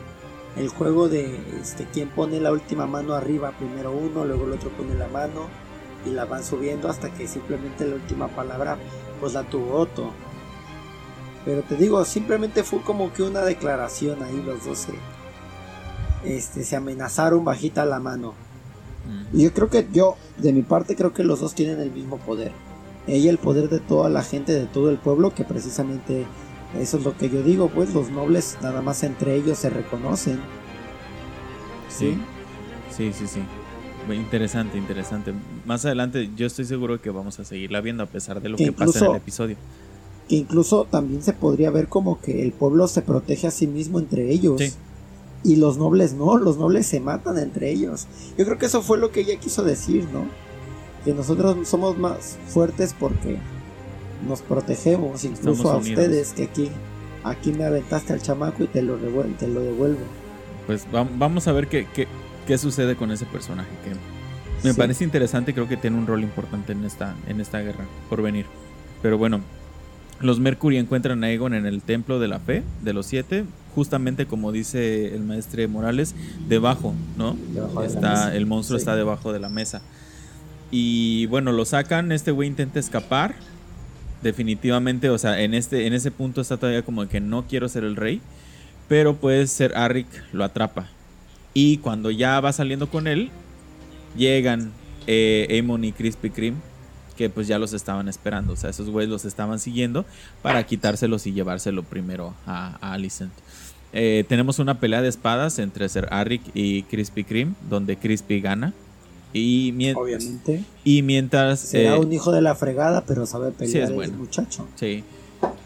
el juego de este quién pone la última mano arriba, primero uno, luego el otro pone la mano y la van subiendo hasta que simplemente la última palabra pues la tuvo Otto. Pero te digo, simplemente fue como que una declaración ahí los dos se, este, se amenazaron bajita la mano. Mm. Y yo creo que yo, de mi parte, creo que los dos tienen el mismo poder. Ella el poder de toda la gente, de todo el pueblo, que precisamente eso es lo que yo digo, pues los nobles nada más entre ellos se reconocen. Sí, sí, sí, sí. Interesante, interesante. Más adelante yo estoy seguro que vamos a seguirla viendo a pesar de lo Que que pasa en incluso- el episodio. Que incluso también se podría ver como que el pueblo se protege a sí mismo entre ellos. Sí. Y los nobles no, los nobles se matan entre ellos. Yo creo que eso fue lo que ella quiso decir, ¿no? Que nosotros somos más fuertes porque nos protegemos, incluso Estamos a unidos. ustedes, que aquí, aquí me aventaste al chamaco y te lo, revuel- te lo devuelvo. Pues va- vamos a ver qué, qué, qué sucede con ese personaje que me Sí. parece interesante, creo que tiene un rol importante en esta, en esta guerra por venir. Pero bueno, los Mercury encuentran a Aegon en el templo de la fe de los siete, justamente como dice el maestre Morales, debajo, ¿no? Debajo Está, el monstruo Sí. está debajo de la mesa. Y bueno, lo sacan, este güey intenta escapar. Definitivamente, o sea, en este en ese punto está todavía como que no quiero ser el rey, pero pues ser Arik lo atrapa. Y cuando ya va saliendo con él, llegan eh, Aemon y Krispy Kreme, que pues ya los estaban esperando, o sea, esos güeyes los estaban siguiendo para quitárselos y llevárselo primero a, a Alicent. Eh, tenemos una pelea de espadas entre Ser Arik y Krispy Kreme, donde Krispy gana. Y, Obviamente. y mientras... Será eh, un hijo de la fregada, pero sabe pelear es el bueno. muchacho. Sí.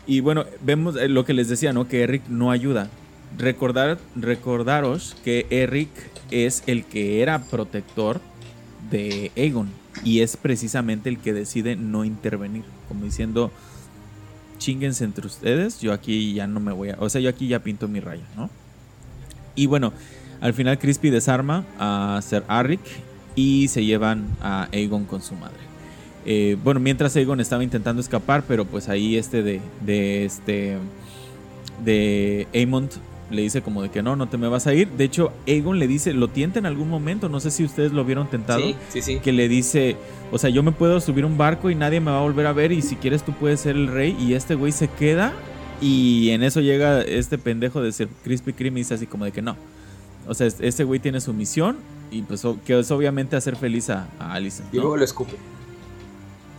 Y bueno, vemos eh, lo que les decía, ¿no? Que Eric no ayuda. Recordar, recordaros que Eric es el que era protector de Aegon y es precisamente el que decide no intervenir, como diciendo, chinguense entre ustedes, yo aquí ya no me voy a, o sea, yo aquí ya pinto mi raya, ¿no? Y bueno, al final Crispy desarma a Ser Arik y se llevan a Aegon con su madre. Eh, bueno, mientras Aegon estaba intentando escapar, pero pues ahí este de, de este de Aemond le dice como de que no, no te me vas a ir. De hecho, Aegon le dice, lo tienta en algún momento, no sé si ustedes lo vieron tentado, Sí, sí, sí. que le dice, o sea, yo me puedo subir un barco y nadie me va a volver a ver y si quieres tú puedes ser el rey y este güey se queda y en eso llega este pendejo de ser Crispy Kreme y dice así como de que no. O sea, este güey tiene su misión y pues que es obviamente hacer feliz a, a Y luego lo escupe.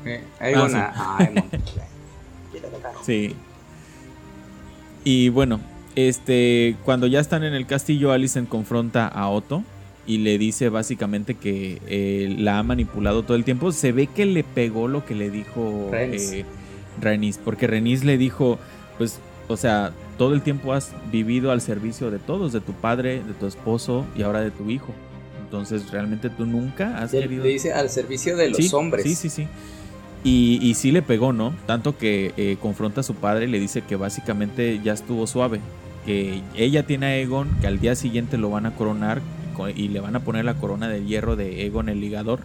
Eh, Aegon sí. a- a Aemon. Sí. Y bueno, este, cuando ya están en el castillo, Alicent confronta a Otto y le dice básicamente que eh, la ha manipulado todo el tiempo. Se ve que le pegó lo que le dijo eh, Rhaenys, porque Rhaenys le dijo, pues, o sea, todo el tiempo has vivido al servicio de todos, de tu padre, de tu esposo y ahora de tu hijo. Entonces, realmente tú nunca has Le querido le dice al servicio de los sí, hombres. Sí, sí, sí. Y, y sí le pegó, ¿no? Tanto que eh, confronta a su padre y le dice que básicamente ya estuvo suave. Que ella tiene a Aegon, que al día siguiente lo van a coronar co- y le van a poner la corona de hierro de Aegon el ligador.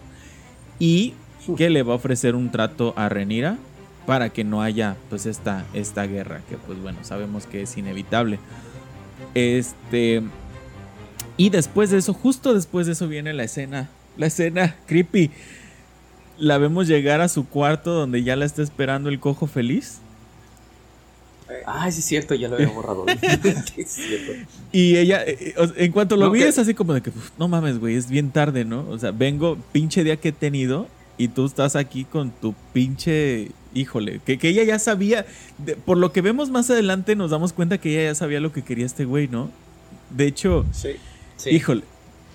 Y que le va a ofrecer un trato a Renira para que no haya pues esta, esta guerra, que pues bueno, sabemos que es inevitable. Este... Y después de eso, justo después de eso viene la escena, la escena creepy. La vemos llegar a su cuarto donde ya la está esperando el cojo feliz. Ay, sí es cierto, ya lo había borrado. (laughs) Sí, es cierto. Y ella, eh, eh, en cuanto lo No, vi, que- es así como de que, "Uf, no mames, güey, es bien tarde, ¿no? O sea, vengo, pinche día que he tenido, y tú estás aquí con tu pinche, híjole, que, que ella ya sabía, de- por lo que vemos más adelante, nos damos cuenta que ella ya sabía lo que quería este güey, ¿no? De hecho, Sí. Híjole,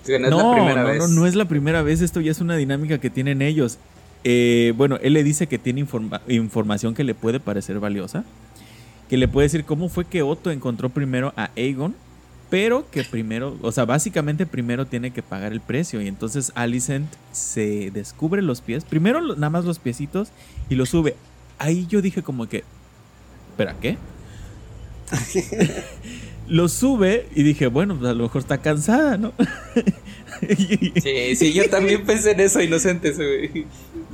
no es no, la primera no, vez. no, no es la primera vez. Esto ya es una dinámica que tienen ellos. Eh, bueno, él le dice que tiene informa- información que le puede parecer valiosa. Que le puede decir cómo fue que Otto encontró primero a Aegon. Pero que primero, o sea, básicamente primero tiene que pagar el precio. Y entonces Alicent se descubre los pies. Primero nada más los piecitos y los sube. Ahí yo dije como que, ¿espera qué? (laughs) lo sube y dije, bueno, pues a lo mejor está cansada, ¿no? (laughs) Sí, sí, yo también pensé en eso, inocente. ese güey.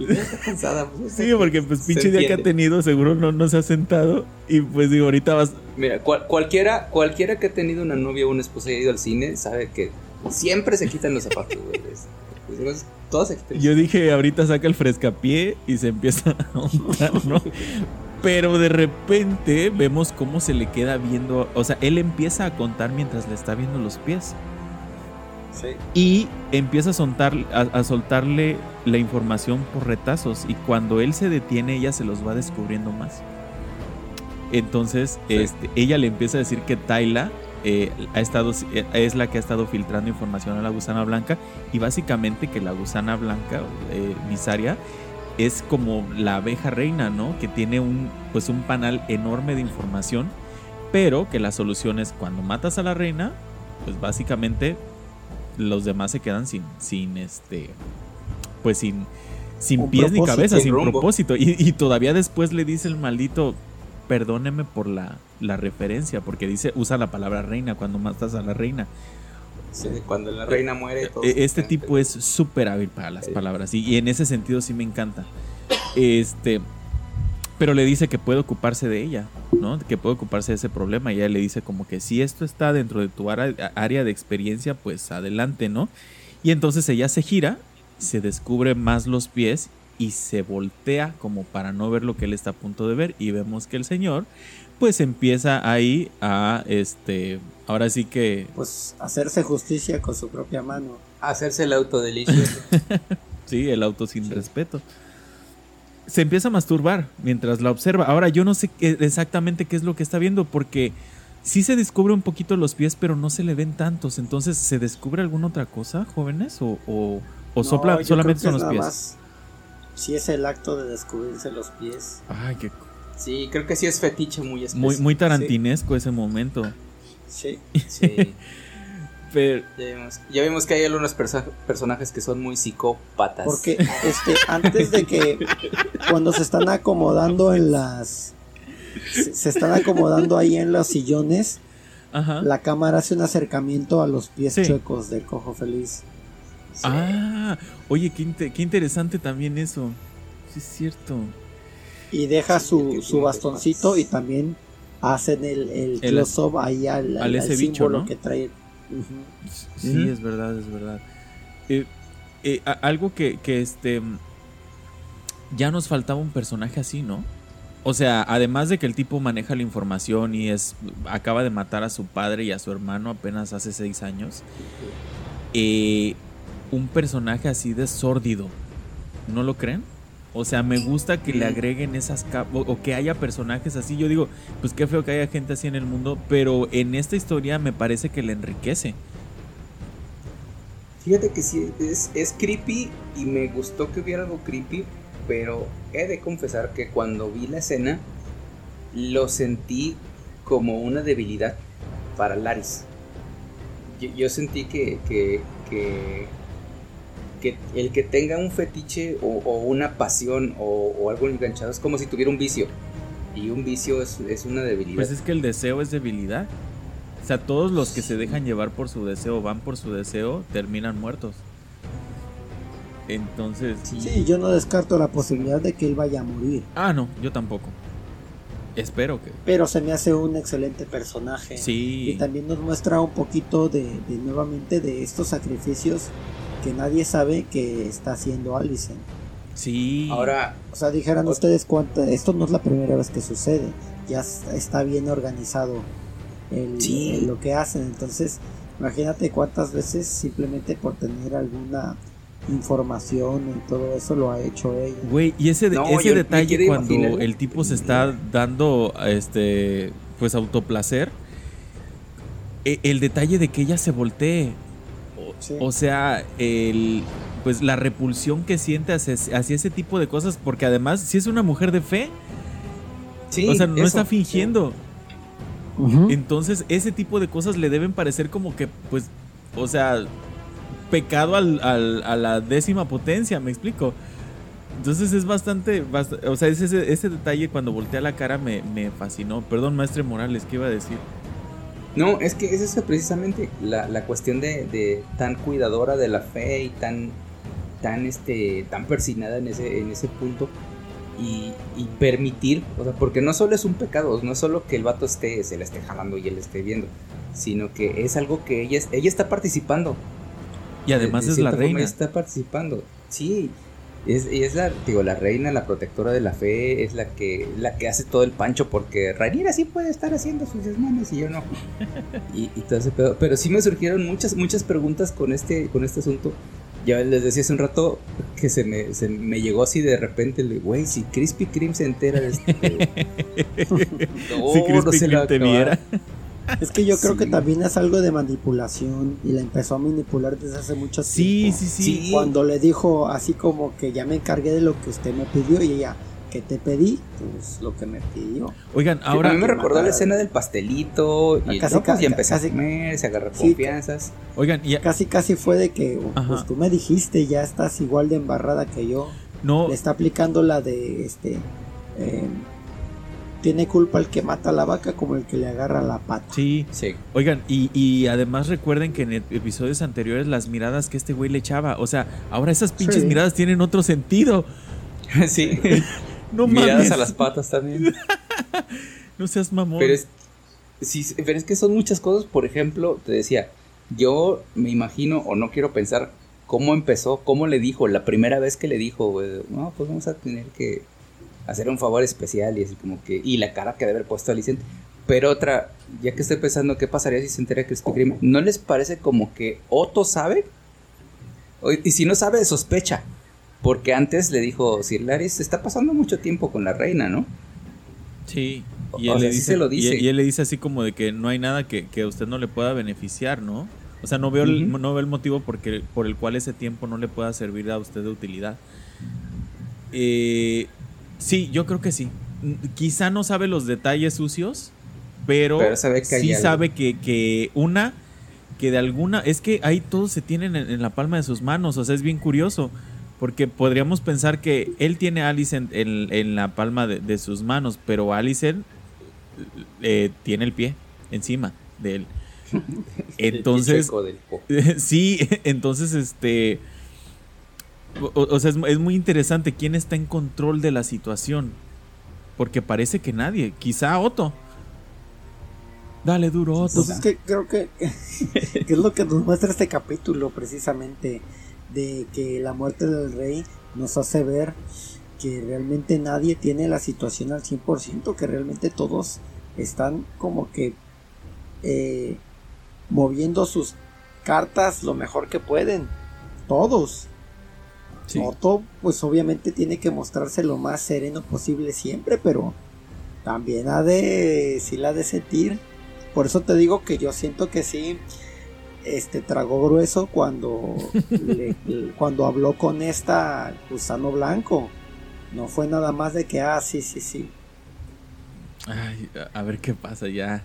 Ya está cansada. pues, Sí, porque pues pinche día que ha tenido seguro no, no se ha sentado y pues digo, ahorita vas... Mira, cual- cualquiera, cualquiera que ha tenido una novia o una esposa y ha ido al cine sabe que siempre se quitan los zapatos, güey. Es- pues, quitan. Yo dije, ahorita saca el frescapié y se empieza a untar, ¿no? (laughs) Pero de repente vemos cómo se le queda viendo, o sea, él empieza a contar mientras le está viendo los pies Sí. y empieza a, soltar, a, a soltarle la información por retazos y cuando él se detiene ella se los va descubriendo más. Entonces, Sí. este, ella le empieza a decir que Tyla eh, ha estado, es la que ha estado filtrando información a la gusana blanca y básicamente que la gusana blanca, eh, Visaria, es como la abeja reina, ¿no? Que tiene un, pues un panal enorme de información, pero que la solución es cuando matas a la reina, pues básicamente los demás se quedan sin, sin este, pues sin, sin pies ni cabeza, Sin sin rumbo. propósito. Y, y todavía después le dice el maldito, perdóneme por la, la referencia, porque dice, usa la palabra reina cuando matas a la reina. Sí, cuando la reina muere. todos E- Este tipo es súper hábil para las palabras y, y en ese sentido sí me encanta. Este, pero le dice que puede ocuparse de ella, ¿no? Que puede ocuparse de ese problema y ella le dice como que si esto está dentro de tu área de experiencia, pues adelante, ¿no? Y entonces ella se gira, se descubre más los pies y se voltea como para no ver lo que él está a punto de ver y vemos que el señor pues empieza ahí a este ahora sí que Pues hacerse justicia con su propia mano. Hacerse el autodelicioso. (laughs) Sí, el auto sin respeto. Se empieza a masturbar mientras la observa. Ahora yo no sé qué- exactamente qué es lo que está viendo porque sí se descubre un poquito los pies, pero no se le ven tantos. Entonces, ¿se descubre alguna otra cosa, jóvenes? ¿O, o, o No, sopla- solamente son los es pies? nada más Si es el acto de descubrirse los pies. Ay, qué Sí, creo que sí es fetiche muy específico. muy, muy tarantinesco ese momento. Sí. (laughs) Sí. Pero, Ya vimos, ya vimos que hay algunos perso- personajes que son muy psicópatas. Porque este, antes de que cuando se están acomodando en las se, se están acomodando ahí en los sillones, ajá. la cámara hace un acercamiento a los pies Sí. chuecos del cojo feliz. Sí. Ah, oye, qué, qué interesante también eso. Sí, es cierto. Y deja su, su bastoncito y también hacen el, el, close-up ahí al, al, ese bicho, ¿no? que trae. Sí, es verdad, es verdad. Eh, eh, algo que, que este ya nos faltaba un personaje así, ¿no? O sea, además de que el tipo maneja la información y es acaba de matar a su padre y a su hermano apenas hace seis años, eh, un personaje así de sórdido, ¿no lo creen? O sea, me gusta que le agreguen esas capas o, que haya personajes así. Yo digo, pues qué feo que haya gente así en el mundo, pero en esta historia me parece que le enriquece. Fíjate que sí, es, es creepy y me gustó que hubiera algo creepy, pero he de confesar que cuando vi la escena lo sentí como una debilidad para Laris. Yo, sentí que, que, que, el que tenga un fetiche o, una pasión o, algo enganchado es como si tuviera un vicio. Y un vicio es, es una debilidad. Pues es que el deseo es debilidad. O sea, todos los que se dejan llevar por su deseo, van por su deseo, terminan muertos. Entonces. Sí, yo no descarto la posibilidad de que él vaya a morir. Ah, no, yo tampoco. Espero que. Pero se me hace un excelente personaje. Sí. Y también nos muestra un poquito de, nuevamente de estos sacrificios que nadie sabe que está haciendo Allison. Sí. Ahora. O sea, dijeran ustedes cuánto. Esto no es la primera vez que sucede. Ya está bien organizado el, lo que hacen. Entonces, imagínate cuántas veces simplemente por tener alguna información y todo eso lo ha hecho ella. Güey, y ese, ese detalle cuando el tipo se está dando este pues autoplacer, e, el, detalle de que ella se voltee. O, sea, el pues la repulsión que siente hacia, ese tipo de cosas, porque además, si es una mujer de fe, o sea, no está fingiendo. Entonces, ese tipo de cosas le deben parecer como que, pues, o sea, pecado al, a la décima potencia, me explico. Entonces es bastante, o sea, ese, ese detalle cuando voltea la cara me, fascinó. Perdón, maestre Morales, ¿qué iba a decir? No, es que es precisamente la, la cuestión de, de, tan cuidadora de la fe y tan, tan, este, tan persinada en ese, en ese punto. Y, y, permitir, o sea, porque no solo es un pecado, no es solo que el vato esté, se la esté jalando y él esté viendo, sino que es algo que ella, ella está participando. Y además es la reina. Está participando. Sí. Es, es la, digo, la reina, la protectora de la fe, es la que, la que hace todo el pancho porque Rhaenyra sí puede estar haciendo sus desmanes y yo no. (laughs) y, y todo ese pedo. Pero sí me surgieron muchas, muchas preguntas con este, con este asunto. Ya les decía hace un rato que se me, se me llegó así de repente, güey, si Crispy Kreme se entera de este... (laughs) no, si Crispy Kreme te viera. Es que yo creo que también es algo de manipulación y la empezó a manipular desde hace mucho tiempo. Sí, sí, sí. Cuando le dijo así como que ya me encargué de lo que usted me pidió y ella, que te pedí? Pues lo que me pidió. Oigan, ahora. A mí me recordó la escena del pastelito y casi, casi, empezó a comer, se agarró confianzas. Oigan, y casi, casi fue de que, pues tú me dijiste, ya estás igual de embarrada que yo. No. Le está aplicando la de este. Eh, tiene culpa el que mata a la vaca como el que le agarra la pata. Sí, sí. Oigan, y, además recuerden que en episodios anteriores las miradas que este güey le echaba, o sea, ahora esas pinches miradas tienen otro sentido. (laughs) sí. (laughs) no Miradas a las patas también. (laughs) no seas mamón. Pero es, sí, pero es que son muchas cosas. Por ejemplo, te decía, yo me imagino o no quiero pensar cómo empezó, cómo le dijo, la primera vez que le dijo, no, pues vamos a tener que hacer un favor especial y así como que, y la cara que debe haber puesto Alicent. Pero otra, ya que estoy pensando qué pasaría si se entera que es crimen, ¿no les parece como que Otto sabe? y si no sabe, sospecha. Porque antes le dijo, Sir Laris está pasando mucho tiempo con la reina, ¿no? Sí. Y él, le dice, lo dice. Y, él le dice así como de que no hay nada que, que a usted no le pueda beneficiar, ¿no? O sea, no veo, el, no veo el motivo porque, por el cual ese tiempo no le pueda servir a usted de utilidad. Eh, Sí, yo creo que sí. Quizá no sabe los detalles sucios, pero, sí sabe que, una, que de alguna, es que ahí todos se tienen en, la palma de sus manos, o sea, es bien curioso, porque podríamos pensar que él tiene a Alicent en, la palma de, sus manos, pero Alicent eh, tiene el pie encima de él. (laughs) Entonces, (laughs) sí, (laughs) entonces este O, sea, es, muy interesante quién está en control de la situación. Porque parece que nadie. Quizá Otto. Dale duro, Otto. Pues es que creo (laughs) que, es lo que nos muestra este capítulo, precisamente. De que la muerte del rey nos hace ver que realmente nadie tiene la situación al 100%, que realmente todos están como que eh, moviendo sus cartas lo mejor que pueden. Todos. Sí. pues obviamente tiene que mostrarse lo más sereno posible siempre, pero también ha de, sí la de sentir. Por eso te digo que yo siento que sí, este tragó grueso cuando, (laughs) cuando habló con esta gusano blanco. No fue nada más de que, ah, sí, sí, sí. Ay, a ver qué pasa ya.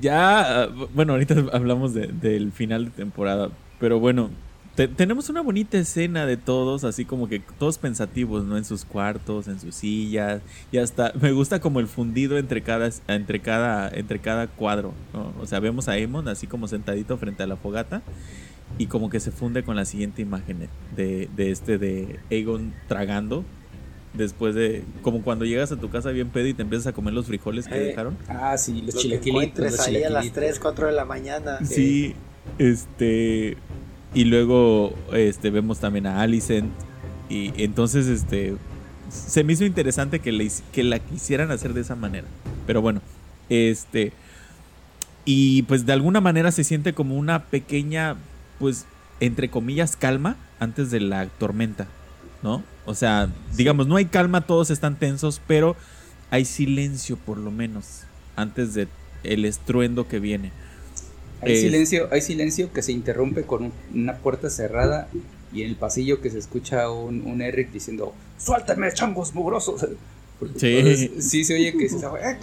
Ya, ah, bueno, ahorita hablamos del final de temporada, pero bueno, tenemos una bonita escena de todos, así como que todos pensativos, ¿no? En sus cuartos, en sus sillas, y hasta (laughs) me gusta como el fundido entre cada, entre cada, entre cada cuadro, ¿no? O sea, vemos a Emon así como sentadito frente a la fogata y como que se funde con la siguiente imagen de, de este de Aegon tragando después de como cuando llegas a tu casa bien pedo y te empiezas a comer los frijoles que eh, dejaron. Ah, sí, los chilequilitos. Los ahí a las 3, 4 de la mañana. Sí, este y luego este vemos también a Alicent y entonces este se me hizo interesante que, le, que la quisieran hacer de esa manera. Pero bueno, este y pues de alguna manera se siente como una pequeña pues entre comillas calma antes de la tormenta, ¿no? O sea, digamos, no hay calma, todos están tensos, pero hay silencio por lo menos antes de el estruendo que viene. Hay silencio, hay silencio que se interrumpe con una puerta cerrada y en el pasillo que se escucha un, un Eric diciendo ¡Suéltame, changos mugrosos! sí. sí se oye que se eh,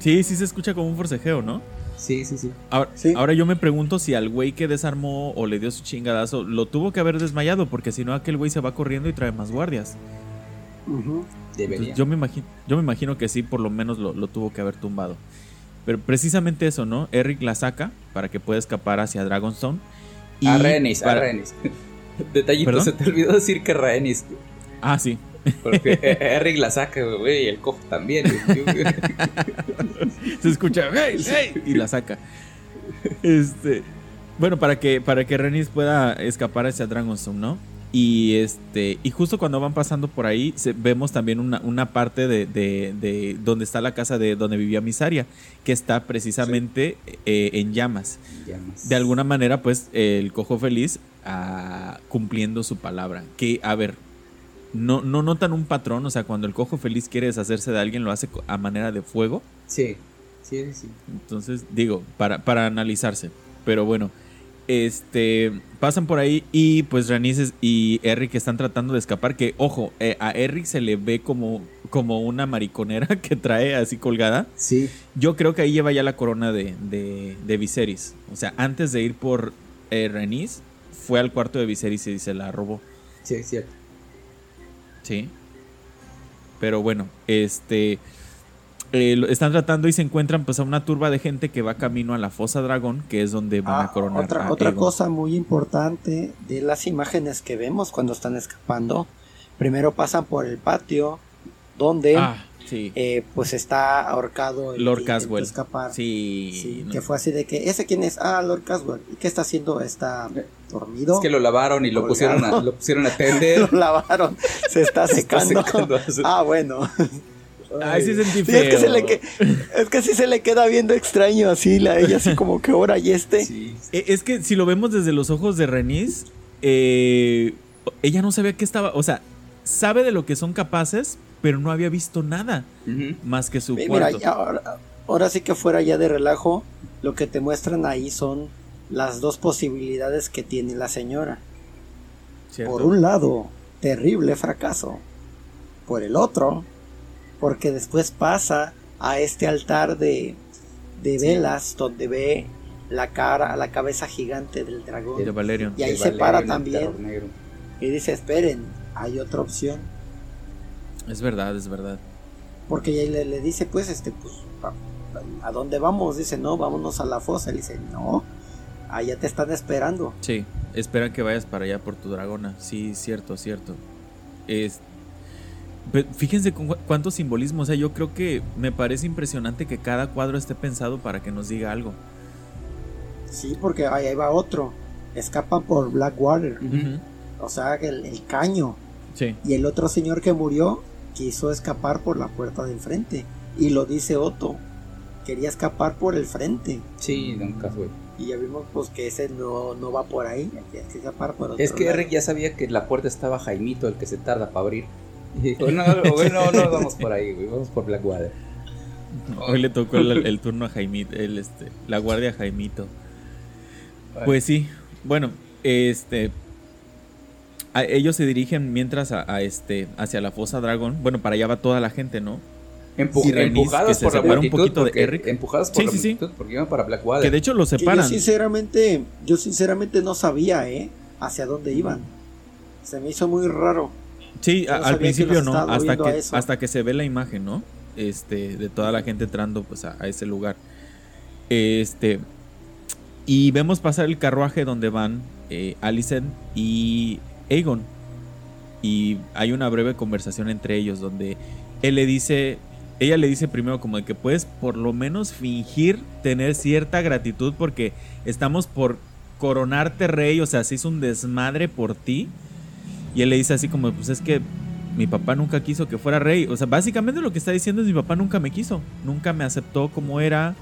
Sí, sí se escucha como un forcejeo, ¿no? Sí, sí, sí. Ahora, yo me pregunto si al güey que desarmó o le dio su chingadazo lo tuvo que haber desmayado, porque si no aquel güey se va corriendo y trae más guardias. yo me imagino, yo me imagino que sí, por lo menos lo, tuvo que haber tumbado. Pero precisamente eso, ¿no? Eric la saca para que pueda escapar hacia Dragonstone. Y a Renis, a Renis. (laughs) Detallito, se te olvidó decir que Renis. Ah, sí. Porque (laughs) Eric la saca, güey, y el cojo también. (laughs) Se escucha, hey, hey, y la saca. Este, bueno, para que, para que Renis pueda escapar hacia Dragonstone, ¿no? Y este, y justo cuando van pasando por ahí, vemos también una, una parte de, de, donde está la casa de donde vivía Misaria, que está precisamente eh, en llamas. De alguna manera, pues, el cojo feliz ah, cumpliendo su palabra. Que, a ver, no, no notan un patrón, o sea, cuando el cojo feliz quiere deshacerse de alguien, lo hace a manera de fuego. Sí, sí, sí. Entonces, digo, para, para analizarse. Pero bueno, este pasan por ahí y pues Ranices y Eric están tratando de escapar. Que, ojo, eh, a Eric se le ve como, como una mariconera (laughs) que trae así colgada. Sí. Yo creo que ahí lleva ya la corona de, de, Viserys. O sea, antes de ir por eh, fue al cuarto de Viserys y se la robó. Sí, es cierto. Sí. Pero bueno, este. Eh, están tratando y se encuentran pues a una turba de gente que va camino a la fosa dragón, que es donde van a ah, coronar. Otra, otra cosa muy importante de las imágenes que vemos cuando están escapando. Primero pasan por el patio donde ah, eh, pues está ahorcado el Lord Caswell. Escapar. Sí, Que fue así de que, ¿ese quién es? Ah, Lord Caswell. ¿Y qué está haciendo? Está dormido. Es que lo lavaron y lo pusieron, a, lo pusieron a (laughs) tender. lo lavaron. Se está secando. ah, bueno. (laughs) Ay, sí sentí feo. es, que se le es que sí se le queda viendo extraño así, la ella así como que ahora y este. E, es que si lo vemos desde los ojos de Renis, eh, ella no sabía que estaba, o sea, sabe de lo que son capaces, pero no había visto nada más que su cuarto. ahora, sí que fuera ya de relajo, lo que te muestran ahí son las dos posibilidades que tiene la señora. Por un lado, terrible fracaso. Por el otro, porque después pasa a este altar de, de velas donde ve la cara, la cabeza gigante del dragón. Y ahí se para también. Y dice, esperen, hay otra opción es verdad, es verdad. Porque ella le, dice, pues, este, pues, ¿a dónde vamos? Dice, no, vámonos a la fosa. Le dice, no, allá te están esperando. Sí. esperan que vayas para allá por tu dragona. Sí, cierto, cierto. Es, fíjense con cuánto simbolismo. O sea, yo creo que me parece impresionante que cada cuadro esté pensado para que nos diga algo. Sí, porque ahí va otro. Escapan por Blackwater. O sea, el, el caño. Sí. Y el otro señor que murió quiso escapar por la puerta de enfrente. Y lo dice Otto. Quería escapar por el frente. Sí, nunca fue. Y ya vimos pues que ese no, no va por ahí. que escapar por otro Es que Eric ya sabía que la puerta estaba Jaimito, el que se tarda para abrir. (laughs) Y dijo, no, no, no vamos por ahí, güey, vamos por la guardia. Hoy le tocó el, turno a Jaimito, el, este, la guardia Jaimito. Pues sí, bueno, este, ellos se dirigen mientras a, este hacia la fosa Dragón. Bueno, para allá va toda la gente, ¿no? empujadas por la multitud, un poquito de Eric. Empujadas por sí, la sí, multitud, porque iban para Blackwater. Que de hecho lo separan. yo sinceramente, yo sinceramente no sabía, ¿eh? Hacia dónde iban. Se me hizo muy raro. Sí, al principio no, hasta que, hasta que se ve la imagen, ¿no? Este, de toda la gente entrando pues a, ese lugar. Este, y vemos pasar el carruaje donde van eh, Alicent y Aegon. Y hay una breve conversación entre ellos donde él le dice, ella le dice primero como de que puedes por lo menos fingir tener cierta gratitud porque estamos por coronarte rey, o sea, se hizo un desmadre por ti. Y él le dice así como, pues es que mi papá nunca quiso que fuera rey. O sea, básicamente lo que está diciendo es mi papá nunca me quiso, nunca me aceptó como era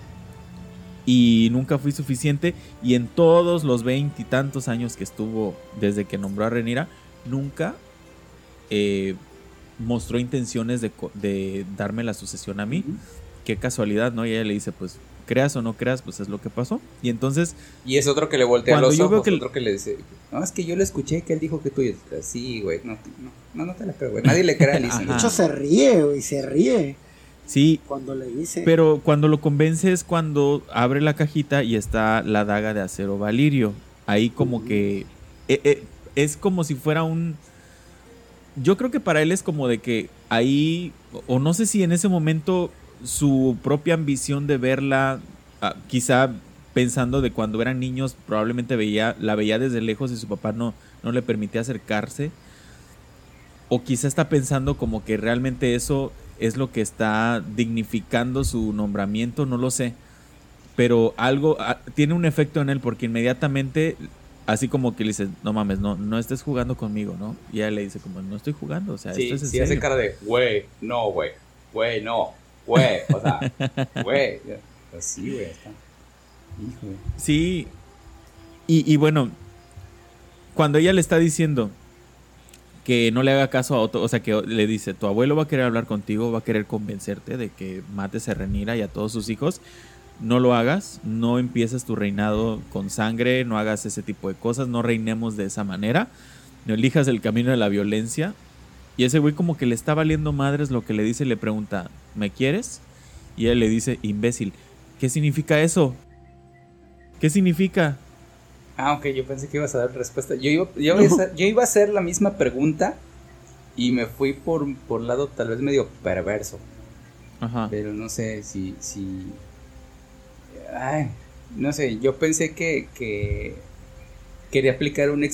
y nunca fui suficiente. Y en todos los veintitantos años que estuvo desde que nombró a Renira, nunca eh, mostró intenciones de, darme la sucesión a mí. Qué casualidad, ¿no? Y ella le dice, pues, creas o no creas, pues es lo que pasó. Y entonces... Y es otro que le voltea los ojos, que otro que le dice, no, es que yo le escuché que él dijo que tú... Sí, güey, no, no, no, te la creo, güey. Nadie le cree a. De hecho, se ríe, güey, se ríe. Sí. Cuando le dice. Pero cuando lo convence es cuando abre la cajita y está la daga de acero Valirio. Ahí como que... Eh, eh, es como si fuera un yo creo que para él es como de que ahí, o no sé si en ese momento su propia ambición de verla, ah, quizá pensando de cuando eran niños, probablemente veía, la veía desde lejos y su papá no, no le permitía acercarse. O quizá está pensando como que realmente eso es lo que está dignificando su nombramiento, no lo sé. Pero algo ah, tiene un efecto en él porque inmediatamente así como que le dice, no mames, no, no estés jugando conmigo, ¿no? Y ella le dice como, no estoy jugando, o sea, esto es en sí, hace cara de, güey, no, güey, güey, no, güey, o sea, güey, así, güey, está. Hijo. Sí, y, y bueno, cuando ella le está diciendo que no le haga caso a otro, o sea, que le dice, tu abuelo va a querer hablar contigo, va a querer convencerte de que mates a Renira y a todos sus hijos, no lo hagas, no empieces tu reinado con sangre, no hagas ese tipo de cosas, no reinemos de esa manera, no elijas el camino de la violencia. Y ese güey como que le está valiendo madres lo que le dice y le pregunta, ¿me quieres? Y él le dice, imbécil, ¿qué significa eso? ¿Qué significa? Ah, ok, yo pensé que ibas a dar respuesta. Yo iba, yo, iba a hacer la misma pregunta y me fui por, por lado tal vez medio perverso. Ajá. Pero no sé si, si, Ay, no sé, yo pensé que, que quería aplicar un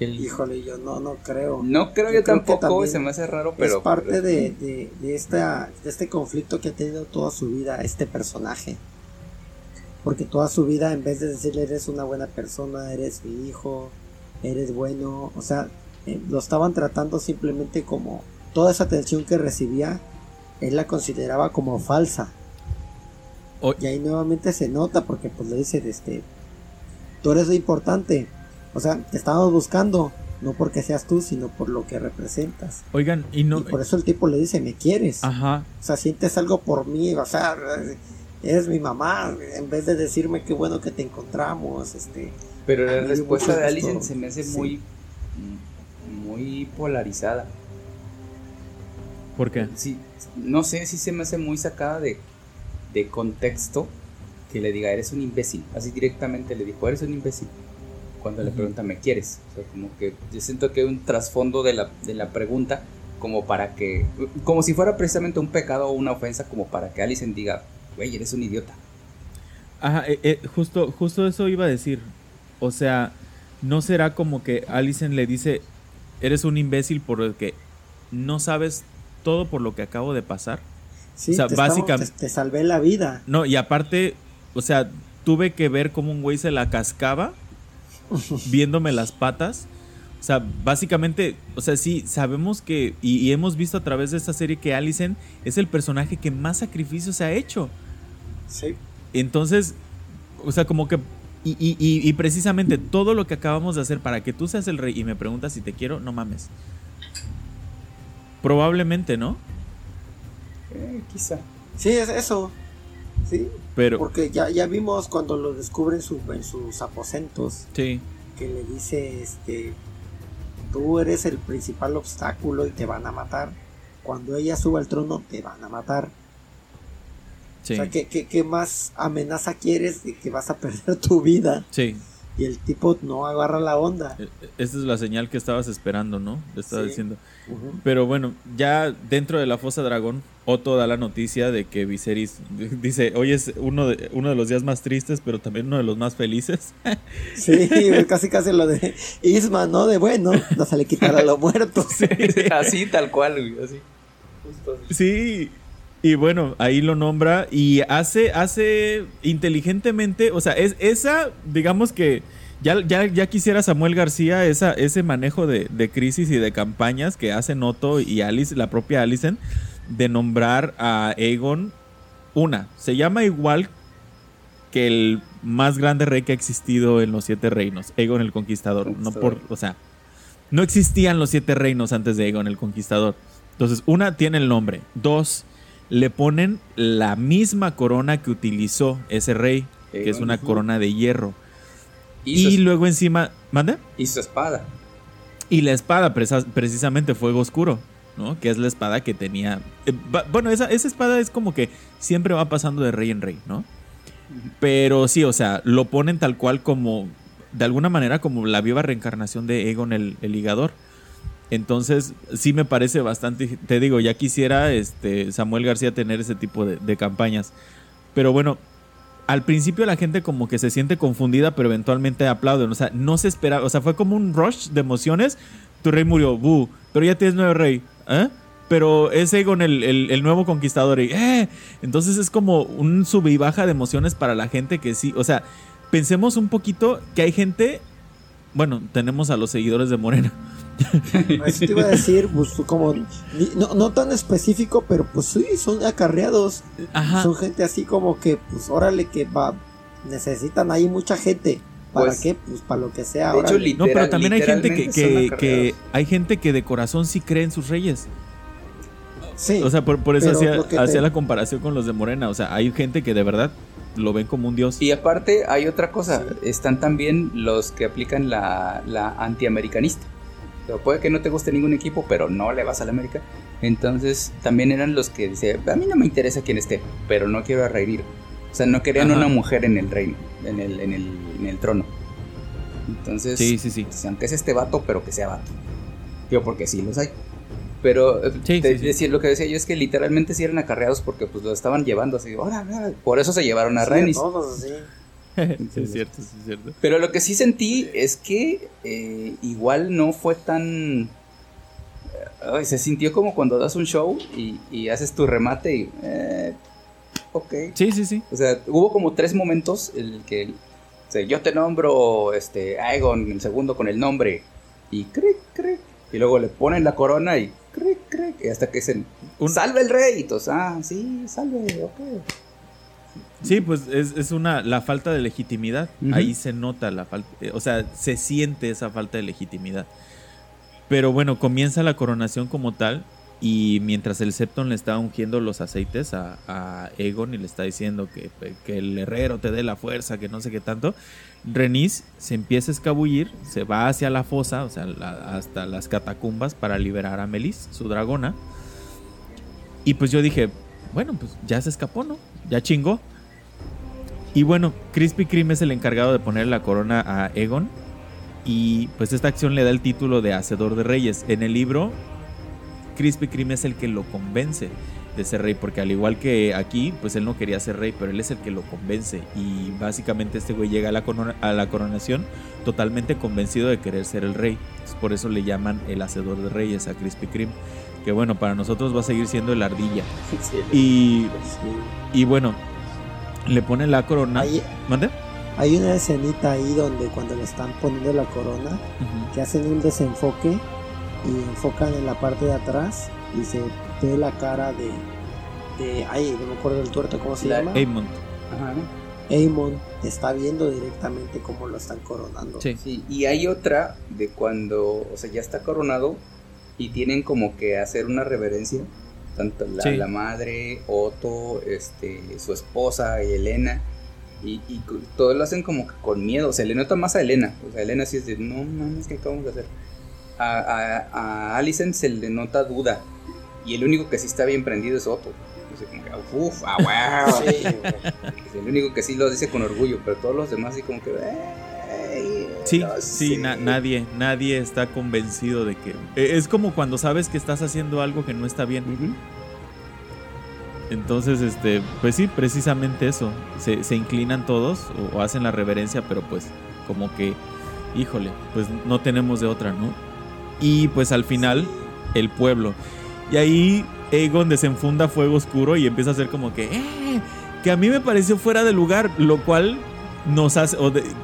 Híjole, yo no, no creo. No creo yo, tampoco, se me hace raro, pero... Es parte de, de, de, esta, de este conflicto que ha tenido toda su vida este personaje. Porque toda su vida, en vez de decirle eres una buena persona, eres mi hijo, eres bueno, o sea, eh, lo estaban tratando simplemente como toda esa atención que recibía, él la consideraba como falsa. Y ahí nuevamente se nota porque pues le dice, este, tú eres lo importante. O sea, te estamos buscando, no porque seas tú, sino por lo que representas. Oigan, y no... por eso el tipo le dice, me quieres. Ajá. O sea, sientes algo por mí, o sea, eres mi mamá, en vez de decirme qué bueno que te encontramos, este... Pero la respuesta de Alice se me hace muy, muy polarizada. ¿Por qué? Sí, no sé si se me hace muy sacada de de contexto que le diga, eres un imbécil. Así directamente le dijo, eres un imbécil. Cuando le pregunta, ¿me quieres? O sea, como que yo siento que hay un trasfondo de la, de la pregunta como para que, como si fuera precisamente un pecado o una ofensa, como para que Alison diga, güey, eres un idiota. Ajá, eh, eh, justo, justo eso iba a decir. O sea, ¿no será como que Alicent le dice, eres un imbécil porque no sabes todo por lo que acabo de pasar? Sí, o sea, básicamente te, salvé la vida. No, y aparte, o sea, tuve que ver cómo un güey se la cascaba (laughs) viéndome las patas. O sea, básicamente, o sea, sí, sabemos que, y, hemos visto a través de esta serie que Alicent es el personaje que más sacrificios ha hecho. Sí. Entonces, o sea, como que, y, y, precisamente todo lo que acabamos de hacer para que tú seas el rey y me preguntas si te quiero, no mames. Probablemente, ¿no? Eh, quizá. Sí, es eso. Sí. Pero. Porque ya, ya vimos cuando lo descubren en sus aposentos. Sí. Que le dice, este, tú eres el principal obstáculo y te van a matar. Cuando ella suba al trono, te van a matar. Sí. O sea, ¿qué, qué, qué más amenaza quieres de que vas a (laughs) perder tu vida? Sí. Y el tipo no agarra la onda. E, esta es la señal que estabas esperando, ¿no? Le estaba diciendo. Pero bueno, ya dentro de la fosa dragón, Otto da la noticia de que Viserys (laughs) dice, hoy es uno de, uno de los días más tristes, pero también uno de los más felices. (laughs) sí, casi casi lo de Isma, ¿no? De bueno, no se le quitará lo muerto. (laughs) así, tal cual, así. Sí, y bueno, ahí lo nombra y hace, hace inteligentemente, o sea, es esa, digamos que ya, ya, ya quisiera Samuel García esa, ese manejo de, crisis y de campañas que hacen Otto y Alice, la propia Alicent, de nombrar a Aegon una. Se llama igual que el más grande rey que ha existido en los siete reinos, Aegon el Conquistador. No por, o sea, no existían los siete reinos antes de Aegon el Conquistador. Entonces, una tiene el nombre. Dos, le ponen la misma corona que utilizó ese rey, que es una corona de hierro. Y, luego encima, ¿mande? Y su espada. Y la espada, precisamente Fuego Oscuro, ¿no? Que es la espada que tenía... Eh, bueno, esa, esa espada es como que siempre va pasando de rey en rey, ¿no? Pero sí, o sea, lo ponen tal cual como, de alguna manera, como la viva reencarnación de Egon el, el ligador. Entonces, sí me parece bastante, te digo, ya quisiera este Samuel García tener ese tipo de, campañas. Pero bueno, al principio la gente como que se siente confundida, pero eventualmente aplauden. O sea, no se espera, o sea, fue como un rush de emociones. Tu rey murió, bu, pero ya tienes nuevo rey, ¿eh? Pero es Egon el, el, nuevo conquistador. Y, eh. Entonces es como un sube y baja de emociones para la gente que sí. O sea, pensemos un poquito que hay gente. Bueno, tenemos a los seguidores de Morena. (laughs) Eso te iba a decir, pues como no, tan específico, pero pues sí, son acarreados. Son gente así como que, pues órale, que va, necesitan ahí mucha gente. ¿Para pues, qué? Pues para lo que sea. no, pero también hay gente que, hay gente que de corazón sí cree en sus reyes. Sí. O sea, por, eso hacía, la comparación con los de Morena. O sea, hay gente que de verdad lo ven como un dios. Y aparte hay otra cosa, están también los que aplican la, la antiamericanista puede que no te guste ningún equipo, pero no le vas a la América. Entonces también eran los que dice, a mí no me interesa quién esté, pero no quiero reír. O sea, no querían una mujer en el reino, en el, en el, en el trono. Entonces, sí, sí, sí. aunque es este vato, pero que sea vato. Yo porque sí los hay. Pero Decir, lo que decía yo es que literalmente sí eran acarreados porque pues lo estaban llevando así. por eso se llevaron a Renis. (laughs) sí, es cierto, sí, es cierto. Pero lo que sí sentí es que eh, igual no fue tan... se sintió como cuando das un show y, haces tu remate y... Eh, ok. Sí, sí, sí. O sea, hubo como tres momentos en el que... yo te nombro este, Aegon, el segundo con el nombre. Y cric, cric. Y luego le ponen la corona y cric, cric. Y hasta que dicen, salve el rey. Y todos, ah, sí, salve, ok. Sí, pues es, una la falta de legitimidad. Ahí se nota la falta, eh, o sea, se siente esa falta de legitimidad. Pero bueno, comienza la coronación como tal y mientras el Septon le está ungiendo los aceites a, Egon y le está diciendo que, que, el herrero te dé la fuerza, que no sé qué tanto, Renis se empieza a escabullir, se va hacia la fosa, o sea, hasta las catacumbas para liberar a Melis, su dragona. Y pues yo dije, bueno, pues ya se escapó, ¿no? Ya chingó. Y bueno, Crispy Kreme es el encargado de poner la corona a Egon. Y pues esta acción le da el título de Hacedor de Reyes. En el libro, Crispy Kreme es el que lo convence. de ser rey, porque al igual que aquí, pues él no quería ser rey, pero él es el que lo convence y básicamente este güey llega a la, a la coronación totalmente convencido de querer ser el rey. por eso le llaman el hacedor de reyes a Krispy Kreme, que bueno, para nosotros va a seguir siendo el ardilla. y, y bueno, le pone la corona. Hay, Hay una escenita ahí donde cuando le están poniendo la corona, que hacen un desenfoque y enfocan en la parte de atrás y se ve la cara de, de ay, no me acuerdo del tuerto, ¿cómo se llama? Amon. Ajá. Amon está viendo directamente cómo lo están coronando. Sí. sí. Y hay otra de cuando, o sea, ya está coronado y tienen como que hacer una reverencia tanto la, madre, Otto, este, su esposa y Elena. Y, y, todo lo hacen como que con miedo. O sea, le nota más a Elena. O sea, Elena sí es de, no mames, ¿qué acabamos de hacer? A, a, a Alicent se le nota duda. Y el único que sí está bien prendido es Otto. Dice como que, uff, ah, (laughs) wow. es el único que sí lo dice con orgullo, pero todos los demás sí como que, Sí, sí, nadie, nadie está convencido de que... E, es como cuando sabes que estás haciendo algo que no está bien. Entonces, este, pues sí, precisamente eso. Se, inclinan todos o, hacen la reverencia, pero pues como que, híjole, pues no tenemos de otra, ¿no? Y pues al final, el pueblo. Y ahí Aegon desenfunda fuego oscuro y empieza a hacer como que, ¡eh! Que a mí me pareció fuera de lugar, lo cual nos hace,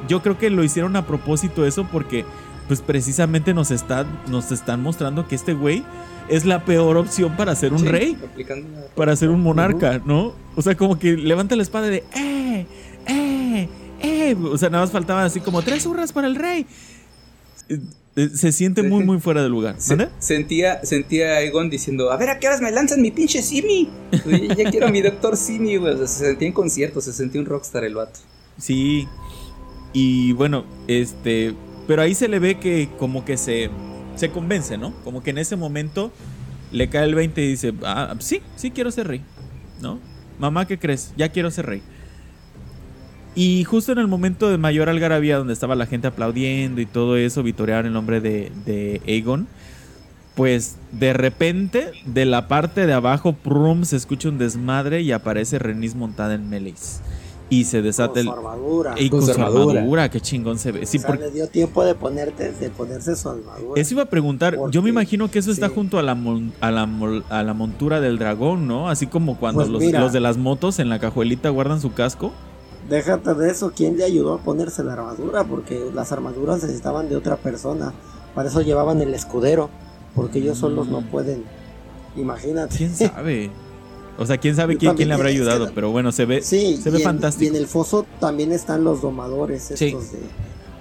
yo creo que lo hicieron a propósito eso porque pues precisamente nos, está, nos están mostrando que este güey es la peor opción para ser un rey, para ser un monarca, ¿no? O sea, como que levanta la espada de, ¡eh! ¡eh! ¡eh! O sea, nada más faltaba así como tres hurras para el rey. Eh, se siente muy, muy fuera de lugar. sentía, sentía a Egon diciendo, a ver, ¿a qué horas me lanzan mi pinche Simi? ya quiero a mi doctor Simi, se sentía en concierto, se sentía un rockstar el vato. Sí. Y bueno, este. Pero ahí se le ve que como que se. Se convence, ¿no? Como que en ese momento le cae el 20 y dice: Ah, sí, sí quiero ser rey. ¿No? Mamá, ¿qué crees? Ya quiero ser rey. Y justo en el momento de mayor algarabía, donde estaba la gente aplaudiendo y todo eso, vitorear el nombre de, de Aegon, pues de repente, de la parte de abajo, prum, se escucha un desmadre y aparece Renis montada en Melis y se desata con Su armadura. Y con, su armadura. qué chingón se ve. Sí, o sea, le dio tiempo de, ponerte, de ponerse su armadura. Eso iba a preguntar. Yo me imagino que eso está junto a la, a, la, a la montura del dragón, ¿no? Así como cuando pues los, los, de las motos en la cajuelita guardan su casco. Déjate de eso. ¿Quién le ayudó a ponerse la armadura? Porque las armaduras necesitaban de otra persona. Para eso llevaban el escudero. Porque ellos solos no mm. pueden. Imagínate. ¿Quién sabe? (laughs) O sea, quién sabe quién, quién, le habrá ayudado, pero bueno, se ve, se ve fantástico. y en el foso también están los domadores estos de...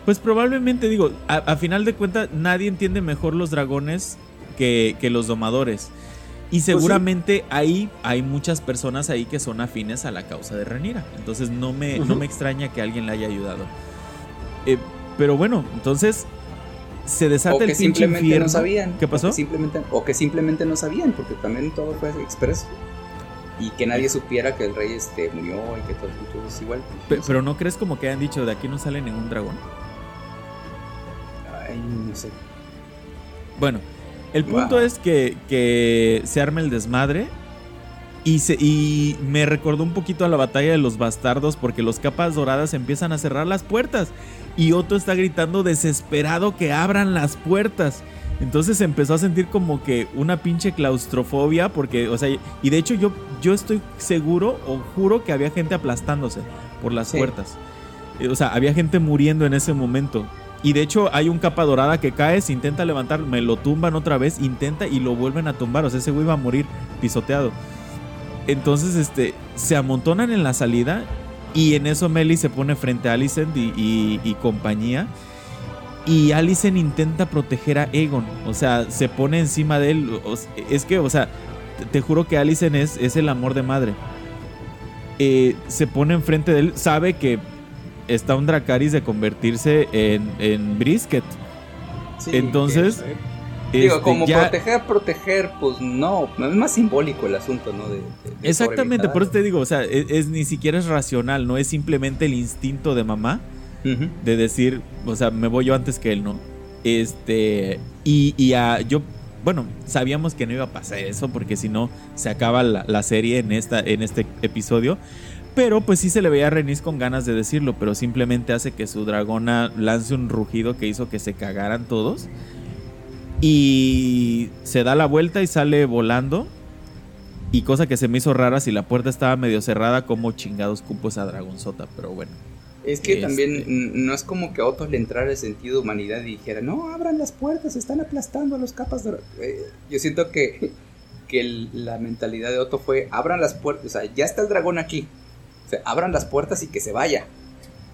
Pues probablemente, digo, a, final de cuentas, nadie entiende mejor los dragones que, los domadores. Y pues seguramente ahí hay muchas personas ahí que son afines a la causa de Renira. Entonces no me, no me extraña que alguien le haya ayudado. Eh, pero bueno, entonces se desata el pinche simplemente no sabían. ¿Qué pasó? simplemente, o que simplemente no sabían, porque también todo fue expreso y que nadie supiera que el rey este, murió y que todo, es igual. Pero, no crees como que han dicho de aquí no sale ningún dragón? Ay, no sé. Bueno, el punto es que, que, se arma el desmadre y, se, y me recordó un poquito a la batalla de los bastardos porque los capas doradas empiezan a cerrar las puertas y Otto está gritando desesperado que abran las puertas. Entonces empezó a sentir como que una pinche claustrofobia, porque, o sea, y de hecho yo, yo estoy seguro o juro que había gente aplastándose por las puertas. Eh, o sea, había gente muriendo en ese momento. Y de hecho hay un capa dorada que cae, se intenta levantar, me lo tumban otra vez, intenta y lo vuelven a tumbar. O sea, ese güey va a morir pisoteado. Entonces, este, se amontonan en la salida y en eso Melly se pone frente a Alicent y compañía. Y Alicent intenta proteger a Egon. O sea, se pone encima de él. Es que, o sea, te juro que Alicent es, es el amor de madre. Eh, se pone enfrente de él. Sabe que está un Dracaris de convertirse en, brisket. Entonces. Digo, este, como proteger, proteger, pues no, es más simbólico el asunto, ¿no? exactamente, por eso te digo, o sea, e, es, ni siquiera es racional, no es simplemente el instinto de mamá de decir, o sea, me voy yo antes que él, ¿no? Este, y, y yo bueno, sabíamos que no iba a pasar eso porque si no se acaba la, serie en, esta, en este episodio. Pero pues sí se le veía a Renis con ganas de decirlo, pero simplemente hace que su dragona lance un rugido que hizo que se cagaran todos. Y se da la vuelta y sale volando. Y cosa que se me hizo rara si la puerta estaba medio cerrada, como chingados cupo esa dragonzota, pero bueno. Es que también este. no es como que a Otto le entrara el sentido de humanidad y dijera, no, abran las puertas, están aplastando a los capas de... Eh, yo siento que, que la mentalidad de Otto fue, abran las puertas, o sea, ya está el dragón aquí, o sea, abran las puertas y que se vaya,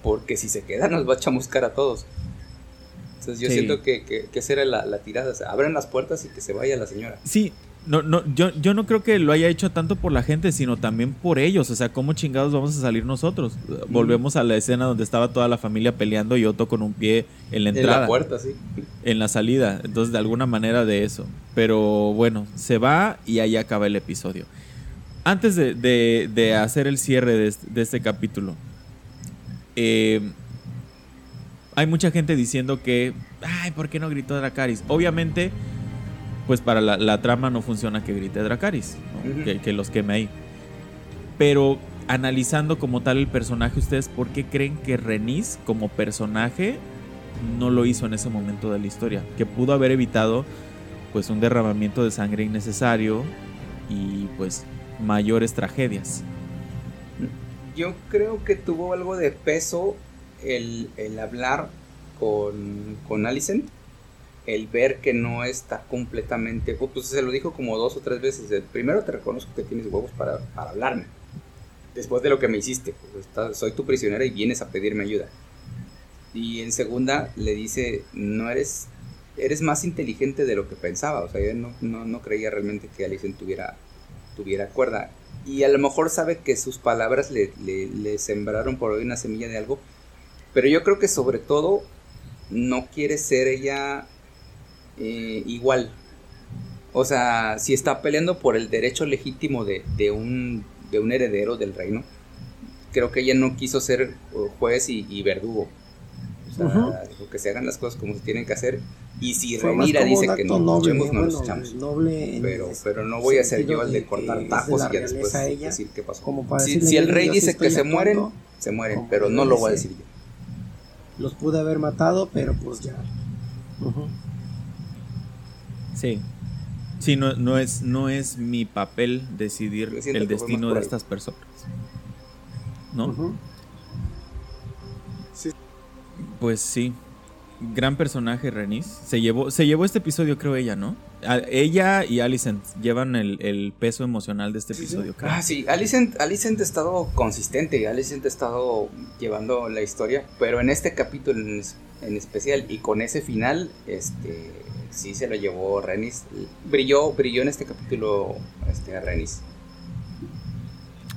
porque si se queda nos va a chamuscar a todos. Entonces yo siento que, que, esa era la, la tirada, o sea, abran las puertas y que se vaya la señora. Sí, no, no, yo, yo no creo que lo haya hecho tanto por la gente, sino también por ellos. O sea, ¿cómo chingados vamos a salir nosotros? Volvemos a la escena donde estaba toda la familia peleando y Otto con un pie en la entrada. En la puerta, sí. En la salida. Entonces, de alguna manera de eso. Pero bueno, se va y ahí acaba el episodio. Antes de, hacer el cierre de este, capítulo, eh, hay mucha gente diciendo que, ay, ¿por qué no gritó Dracaris? Obviamente pues para la, trama no funciona que grite Dracaris, que, los queme ahí. Pero analizando como tal el personaje, ¿ustedes por qué creen que Renis como personaje no lo hizo en ese momento de la historia? Que pudo haber evitado pues un derramamiento de sangre innecesario y pues mayores tragedias. Yo creo que tuvo algo de peso el, el hablar con, con Alicent el ver que no está completamente, pues se lo dijo como dos o tres veces, primero te reconozco que tienes huevos para, hablarme, después de lo que me hiciste, pues, soy tu prisionera y vienes a pedirme ayuda. Y en segunda le dice, no eres, eres más inteligente de lo que pensaba, o sea, yo no, no, creía realmente que Alicent tuviera, tuviera cuerda. Y a lo mejor sabe que sus palabras le, le sembraron por hoy una semilla de algo, pero yo creo que sobre todo no quiere ser ella eh, igual. O sea, si está peleando por el derecho legítimo de, un, de un heredero del reino, creo que ella no quiso ser juez y, verdugo. O sea, que se hagan las cosas como se tienen que hacer. Y si Renira dice que no nos echemos, no nos echamos. Pero, pero no voy a ser yo el de cortar tajos y después decir qué pasó. si, el rey dice que se mueren, se mueren, pero no lo voy a decir yo. Los pude haber matado, pero pues ya. Sí. Sí, no, no, es, no es mi papel decidir el destino de estas personas. ¿No? sí. Pues sí. Gran personaje, Renis. Se llevó, se llevó este episodio, creo ella, ¿no? ella y Alicent llevan el, peso emocional de este episodio, creo. Ah, sí. Alicent, Alicent ha estado consistente. Alicent ha estado llevando la historia. Pero en este capítulo en, en especial y con ese final, este sí se lo llevó Renis. Brilló, brilló en este capítulo este, Renis.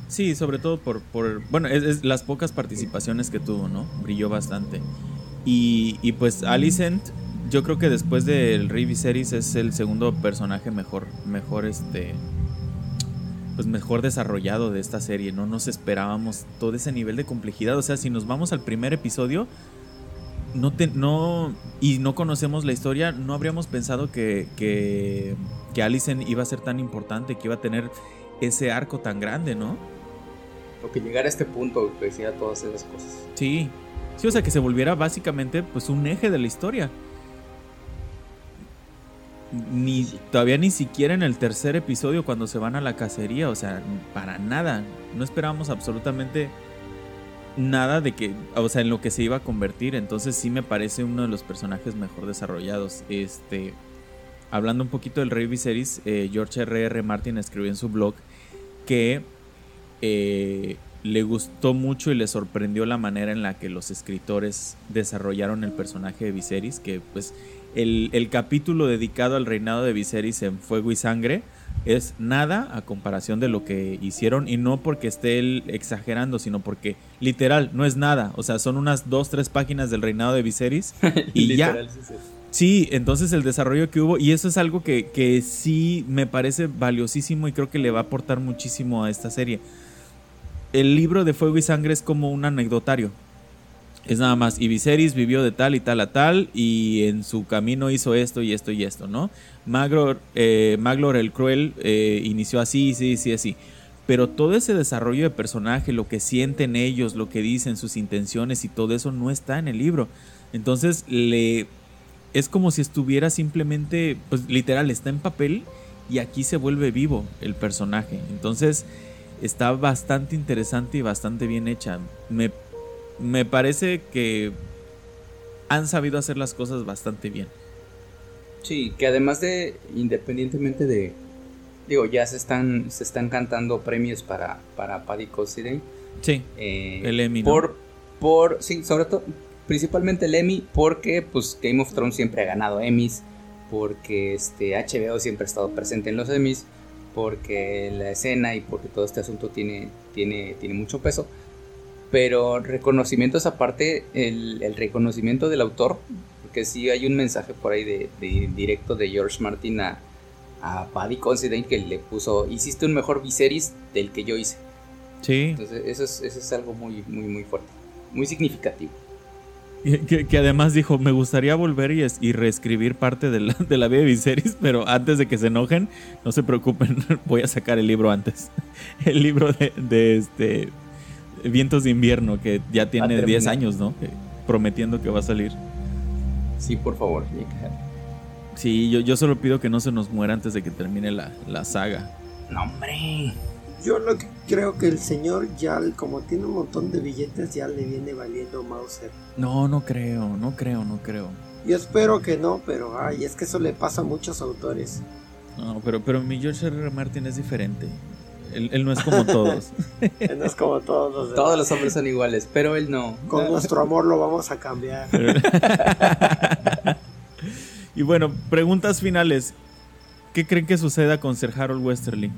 Sí, sobre todo por, por bueno, es, las pocas participaciones que tuvo, ¿no? Brilló bastante. Y, y pues Alicent, yo creo que después del Rey Viserys es el segundo personaje mejor, mejor este, pues mejor desarrollado de esta serie. No nos esperábamos todo ese nivel de complejidad. O sea, si nos vamos al primer episodio, no, no y no conocemos la historia, no habríamos pensado que, que, que iba a ser tan importante, que iba a tener ese arco tan grande, ¿no? O que llegara a este punto, que decía todas esas cosas. Sí, sí, o sea, que se volviera básicamente pues un eje de la historia. Ni todavía ni siquiera en el tercer episodio cuando se van a la cacería, o sea, para nada. No esperábamos absolutamente nada de que, o sea, en lo que se iba a convertir. Entonces sí me parece uno de los personajes mejor desarrollados. Este, hablando un poquito del Rey Viserys, eh, George R.R. R. Martin escribió en su blog que eh, le gustó mucho y le sorprendió la manera en la que los escritores desarrollaron el personaje de Viserys, que pues el, el capítulo dedicado al reinado de Viserys en Fuego y Sangre es nada a comparación de lo que hicieron y no porque esté él exagerando, sino porque literal no es nada. O sea, son unas dos, tres páginas del reinado de Viserys (laughs) y ya. Sí, entonces el desarrollo que hubo, y eso es algo que, que sí me parece valiosísimo y creo que le va a aportar muchísimo a esta serie. El libro de Fuego y Sangre es como un anecdotario. Es nada más, y Viserys vivió de tal y tal a tal, y en su camino hizo esto y esto y esto, ¿no? Maglor, eh, Maglor el Cruel eh, inició así, sí, sí, así. Pero todo ese desarrollo de personaje, lo que sienten ellos, lo que dicen, sus intenciones y todo eso no está en el libro. Entonces le es como si estuviera simplemente, pues literal, está en papel y aquí se vuelve vivo el personaje. Entonces está bastante interesante y bastante bien hecha. Me, me parece que han sabido hacer las cosas bastante bien. Sí, que además de, independientemente de, digo, ya se están, se están cantando premios para, para Paddy Considine. Sí, eh, el Emmy. Por, por, sí, sobre todo, principalmente el Emmy, porque pues Game of Thrones siempre ha ganado Emmys, porque este HBO siempre ha estado presente en los Emmys, porque la escena y porque todo este asunto tiene, tiene, tiene mucho peso. Pero reconocimientos aparte, el, el reconocimiento del autor, porque sí hay un mensaje por ahí de, de directo de George Martin a, a Paddy Considine que le puso, hiciste un mejor Viserys del que yo hice. Sí. Entonces eso es, eso es algo muy, muy, muy fuerte, muy significativo. Que, que, además dijo, me gustaría volver y, es, y reescribir parte de la, de la vida de Viserys, pero antes de que se enojen, no se preocupen, (laughs) voy a sacar el libro antes. (laughs) El libro de, de este Vientos de invierno, que ya tiene 10 años, ¿no? prometiendo que va a salir. Sí, por favor. Sí, yo, yo solo pido que no se nos muera antes de que termine la, la saga. No, hombre. Yo lo que creo que el señor ya, como tiene un montón de billetes, ya le viene valiendo Mauser. No, no creo, no creo, no creo. Yo espero que no, pero ay, es que eso le pasa a muchos autores. No, pero, pero mi George R. R. Martin es diferente. Él, él no es como todos. (laughs) él no es como todos los demás. Todos los hombres son iguales, pero él no. Con nuestro amor lo vamos a cambiar. (laughs) y bueno, preguntas finales. ¿Qué creen que suceda con Sir Harold Westerly?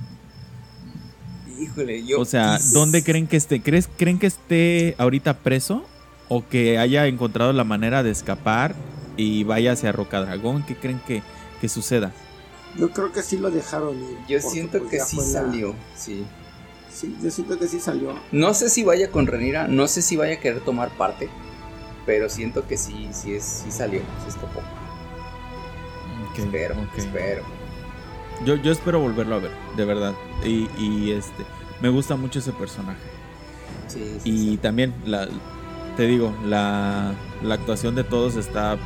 Híjole, yo. O sea, ¿dónde creen que esté? ¿Crees, ¿Creen que esté ahorita preso? ¿O que haya encontrado la manera de escapar y vaya hacia Rocadragón? ¿Qué creen que, que suceda? Yo creo que sí lo dejaron ir. Yo siento pues, que sí salió, la... sí. Sí, yo siento que sí salió. No sé si vaya con Renira, no sé si vaya a querer tomar parte, pero siento que sí, sí, es, sí salió, se escapó. Okay, espero, okay. espero. Yo, yo espero volverlo a ver, de verdad. Y, y este, me gusta mucho ese personaje. Sí, sí, y sí. también, la, te digo, la, la actuación de todos está,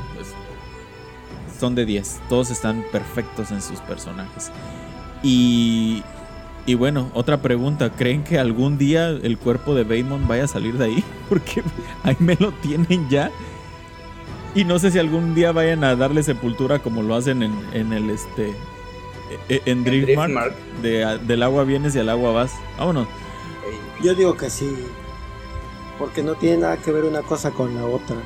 son de 10. Todos están perfectos en sus personajes. Y, y bueno, otra pregunta. ¿Creen que algún día el cuerpo de Baymon vaya a salir de ahí? (laughs) Porque ahí me lo tienen ya. Y no sé si algún día vayan a darle sepultura como lo hacen en, en el este en Driftmark, Driftmark. De, del agua vienes y al agua vas. Vámonos. Yo digo que sí. Porque no tiene nada que ver una cosa con la otra.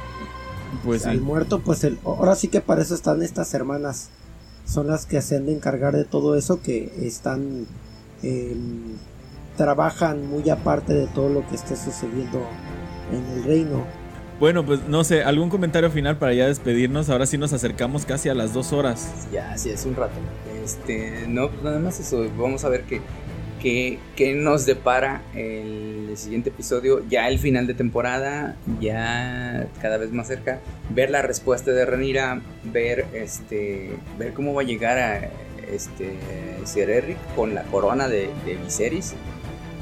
Pues sí. El muerto, pues el, ahora sí que para eso están estas hermanas. Son las que se han de encargar de todo eso, que están... Eh, trabajan muy aparte de todo lo que esté sucediendo en el reino. Bueno, pues no sé, algún comentario final para ya despedirnos. Ahora sí nos acercamos casi a las dos horas. Ya, sí, es un rato. Este, no, pues nada más eso. Vamos a ver qué, qué, qué nos depara el siguiente episodio. Ya el final de temporada, ya cada vez más cerca. Ver la respuesta de Renira, ver este, ver cómo va a llegar a este Sir Eric con la corona de, de Viserys.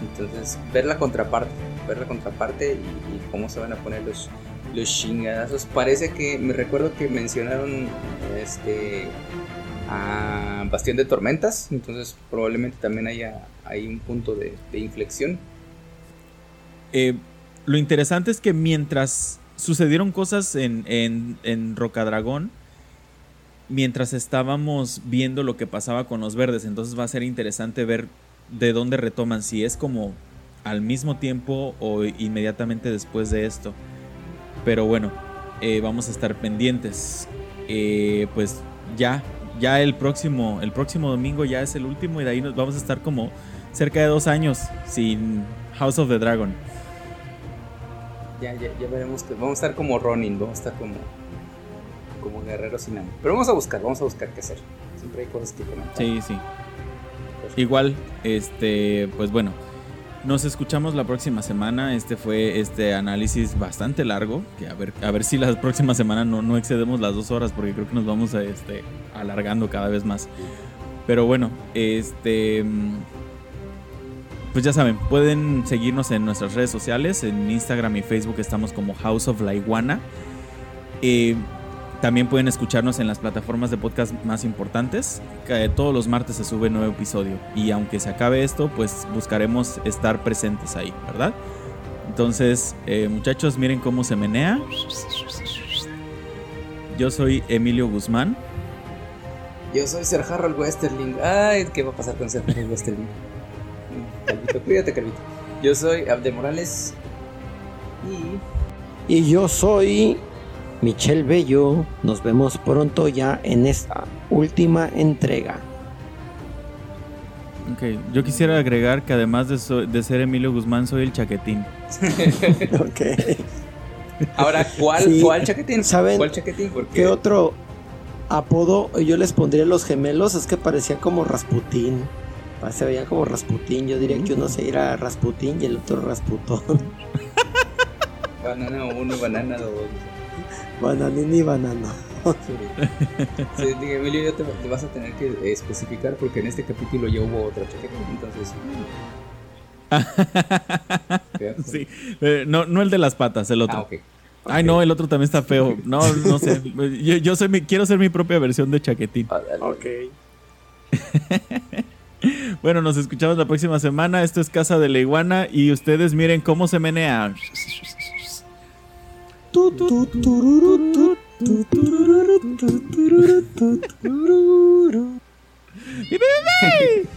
Entonces, ver la contraparte, ver la contraparte y, y cómo se van a poner los, los chingadazos. Parece que me recuerdo que mencionaron este a Bastión de Tormentas, entonces probablemente también haya hay un punto de, inflexión. Eh, lo interesante es que mientras sucedieron cosas en, en, en Rocadragón, mientras estábamos viendo lo que pasaba con los verdes, entonces va a ser interesante ver de dónde retoman, si es como al mismo tiempo o inmediatamente después de esto. Pero bueno, eh, vamos a estar pendientes. Eh, pues ya, ya el próximo, el próximo domingo ya es el último y de ahí nos vamos a estar como cerca de dos años sin House of the Dragon. Ya, ya, ya veremos que vamos a estar como Ronin, vamos a estar como como guerreros sin hambre. Pero vamos a buscar, vamos a buscar qué hacer. Siempre hay cosas que comentar. Sí, sí. Igual, este, pues bueno, Nos escuchamos la próxima semana. Este fue este análisis bastante largo. Que a ver, a ver si la próxima semana no, no excedemos las dos horas. Porque creo que nos vamos a, este, alargando cada vez más. Pero bueno, este. Pues ya saben, pueden seguirnos en nuestras redes sociales. En Instagram y Facebook estamos como House of la Iguana. Eh, también pueden escucharnos en las plataformas de podcast más importantes. Todos los martes se sube un nuevo episodio. Y aunque se acabe esto, pues buscaremos estar presentes ahí, ¿verdad? Entonces, eh, muchachos, miren cómo se menea. Yo soy Emilio Guzmán. Yo soy Sir Harold Westerling. Ay, ¿qué va a pasar con Sir Harold Westerling? Calvito, cuídate, Calvito. Yo soy Abde Morales. Y. Y yo soy Michelle Bello. Nos vemos pronto ya en esta última entrega. Ok, yo quisiera agregar que además de, de ser Emilio Guzmán, soy el chaquetín. (laughs) ok. Ahora, ¿cuál, ¿cuál chaquetín? ¿Saben ¿Cuál chaquetín? ¿Qué otro apodo yo les pondría a los gemelos? Es que parecía como Rasputín. Se veían como Rasputín. Yo diría que uno se irá Rasputín y el otro Rasputón. (laughs) banana uno, banana dos. Bananín y banana. Sí. Emilio, ya te, vas a tener que especificar porque en este capítulo ya hubo otra chaqueta, entonces. (laughs) sí, eh, no, no el de las patas, el otro. Ah, okay. Ay, no, el otro también está feo. No, no sé. (laughs) Yo, yo soy mi, quiero ser mi propia versión de chaquetín. Ah, ok. (laughs) bueno, nos escuchamos la próxima semana. Esto es Casa de la Iguana y ustedes miren cómo se menea. Bye-bye!